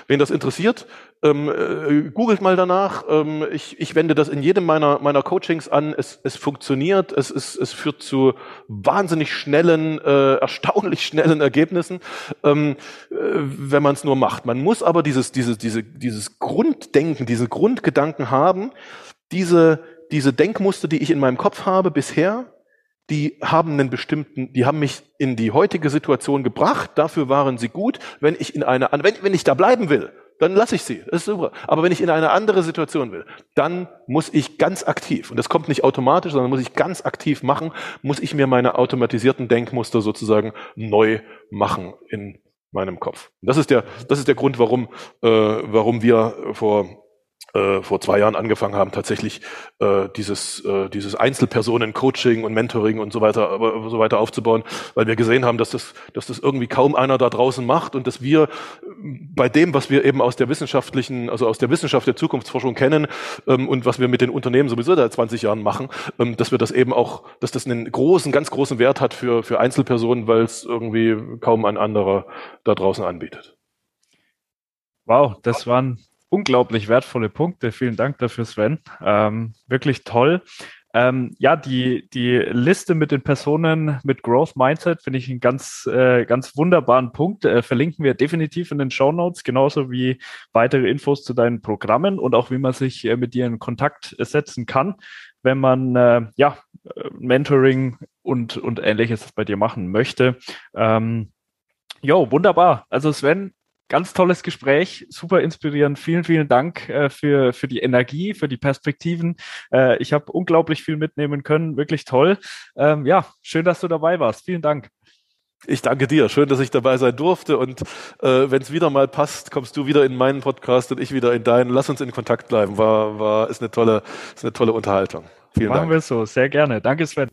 Wen das interessiert, ähm, äh, googelt mal danach. Ähm, ich, ich wende das in jedem meiner meiner Coachings an. Es, es funktioniert, es, es, es führt zu wahnsinnig schnellen, äh, erstaunlich schnellen Ergebnissen, ähm, äh, wenn man es nur macht. Man muss aber dieses dieses diese, dieses Grunddenken, diese Grundgedanken haben, diese diese Denkmuster, die ich in meinem Kopf habe bisher, die haben einen bestimmten, die haben mich in die heutige Situation gebracht. Dafür waren sie gut. Wenn ich in eine, wenn, wenn ich da bleiben will, dann lasse ich sie. Das ist super. Aber wenn ich in eine andere Situation will, dann muss ich ganz aktiv, und das kommt nicht automatisch, sondern muss ich ganz aktiv machen, muss ich mir meine automatisierten Denkmuster sozusagen neu machen in meinem Kopf. Das ist der, das ist der Grund, warum, äh, warum wir vor äh, vor zwei Jahren angefangen haben, tatsächlich äh, dieses, äh, dieses Einzelpersonen-Coaching und Mentoring und so weiter, aber, so weiter aufzubauen, weil wir gesehen haben, dass das, dass das irgendwie kaum einer da draußen macht und dass wir bei dem, was wir eben aus der wissenschaftlichen, also aus der Wissenschaft der Zukunftsforschung kennen ähm, und was wir mit den Unternehmen sowieso seit 20 Jahren machen, ähm, dass wir das eben auch, dass das einen großen, ganz großen Wert hat für, für Einzelpersonen, weil es irgendwie kaum ein anderer da draußen anbietet. Wow, das waren unglaublich wertvolle Punkte. Vielen Dank dafür, Sven. Ähm, wirklich toll. Ähm, ja, die, die Liste mit den Personen mit Growth Mindset finde ich einen ganz, äh, ganz wunderbaren Punkt. Äh, verlinken wir definitiv in den Show Notes, genauso wie weitere Infos zu deinen Programmen und auch wie man sich äh, mit dir in Kontakt setzen kann, wenn man äh, ja Mentoring und, und ähnliches bei dir machen möchte. Ähm, Jo, wunderbar. Also Sven, Ganz tolles Gespräch, super inspirierend. Vielen, vielen Dank äh, für, für die Energie, für die Perspektiven. Äh, ich habe unglaublich viel mitnehmen können, wirklich toll. Ähm, ja, schön, dass du dabei warst. Vielen Dank. Ich danke dir. Schön, dass ich dabei sein durfte. Und äh, wenn es wieder mal passt, kommst du wieder in meinen Podcast und ich wieder in deinen. Lass uns in Kontakt bleiben. War, war, ist eine tolle, ist eine tolle Unterhaltung. Vielen Machen Dank. Machen wir so. Sehr gerne. Danke, Sven.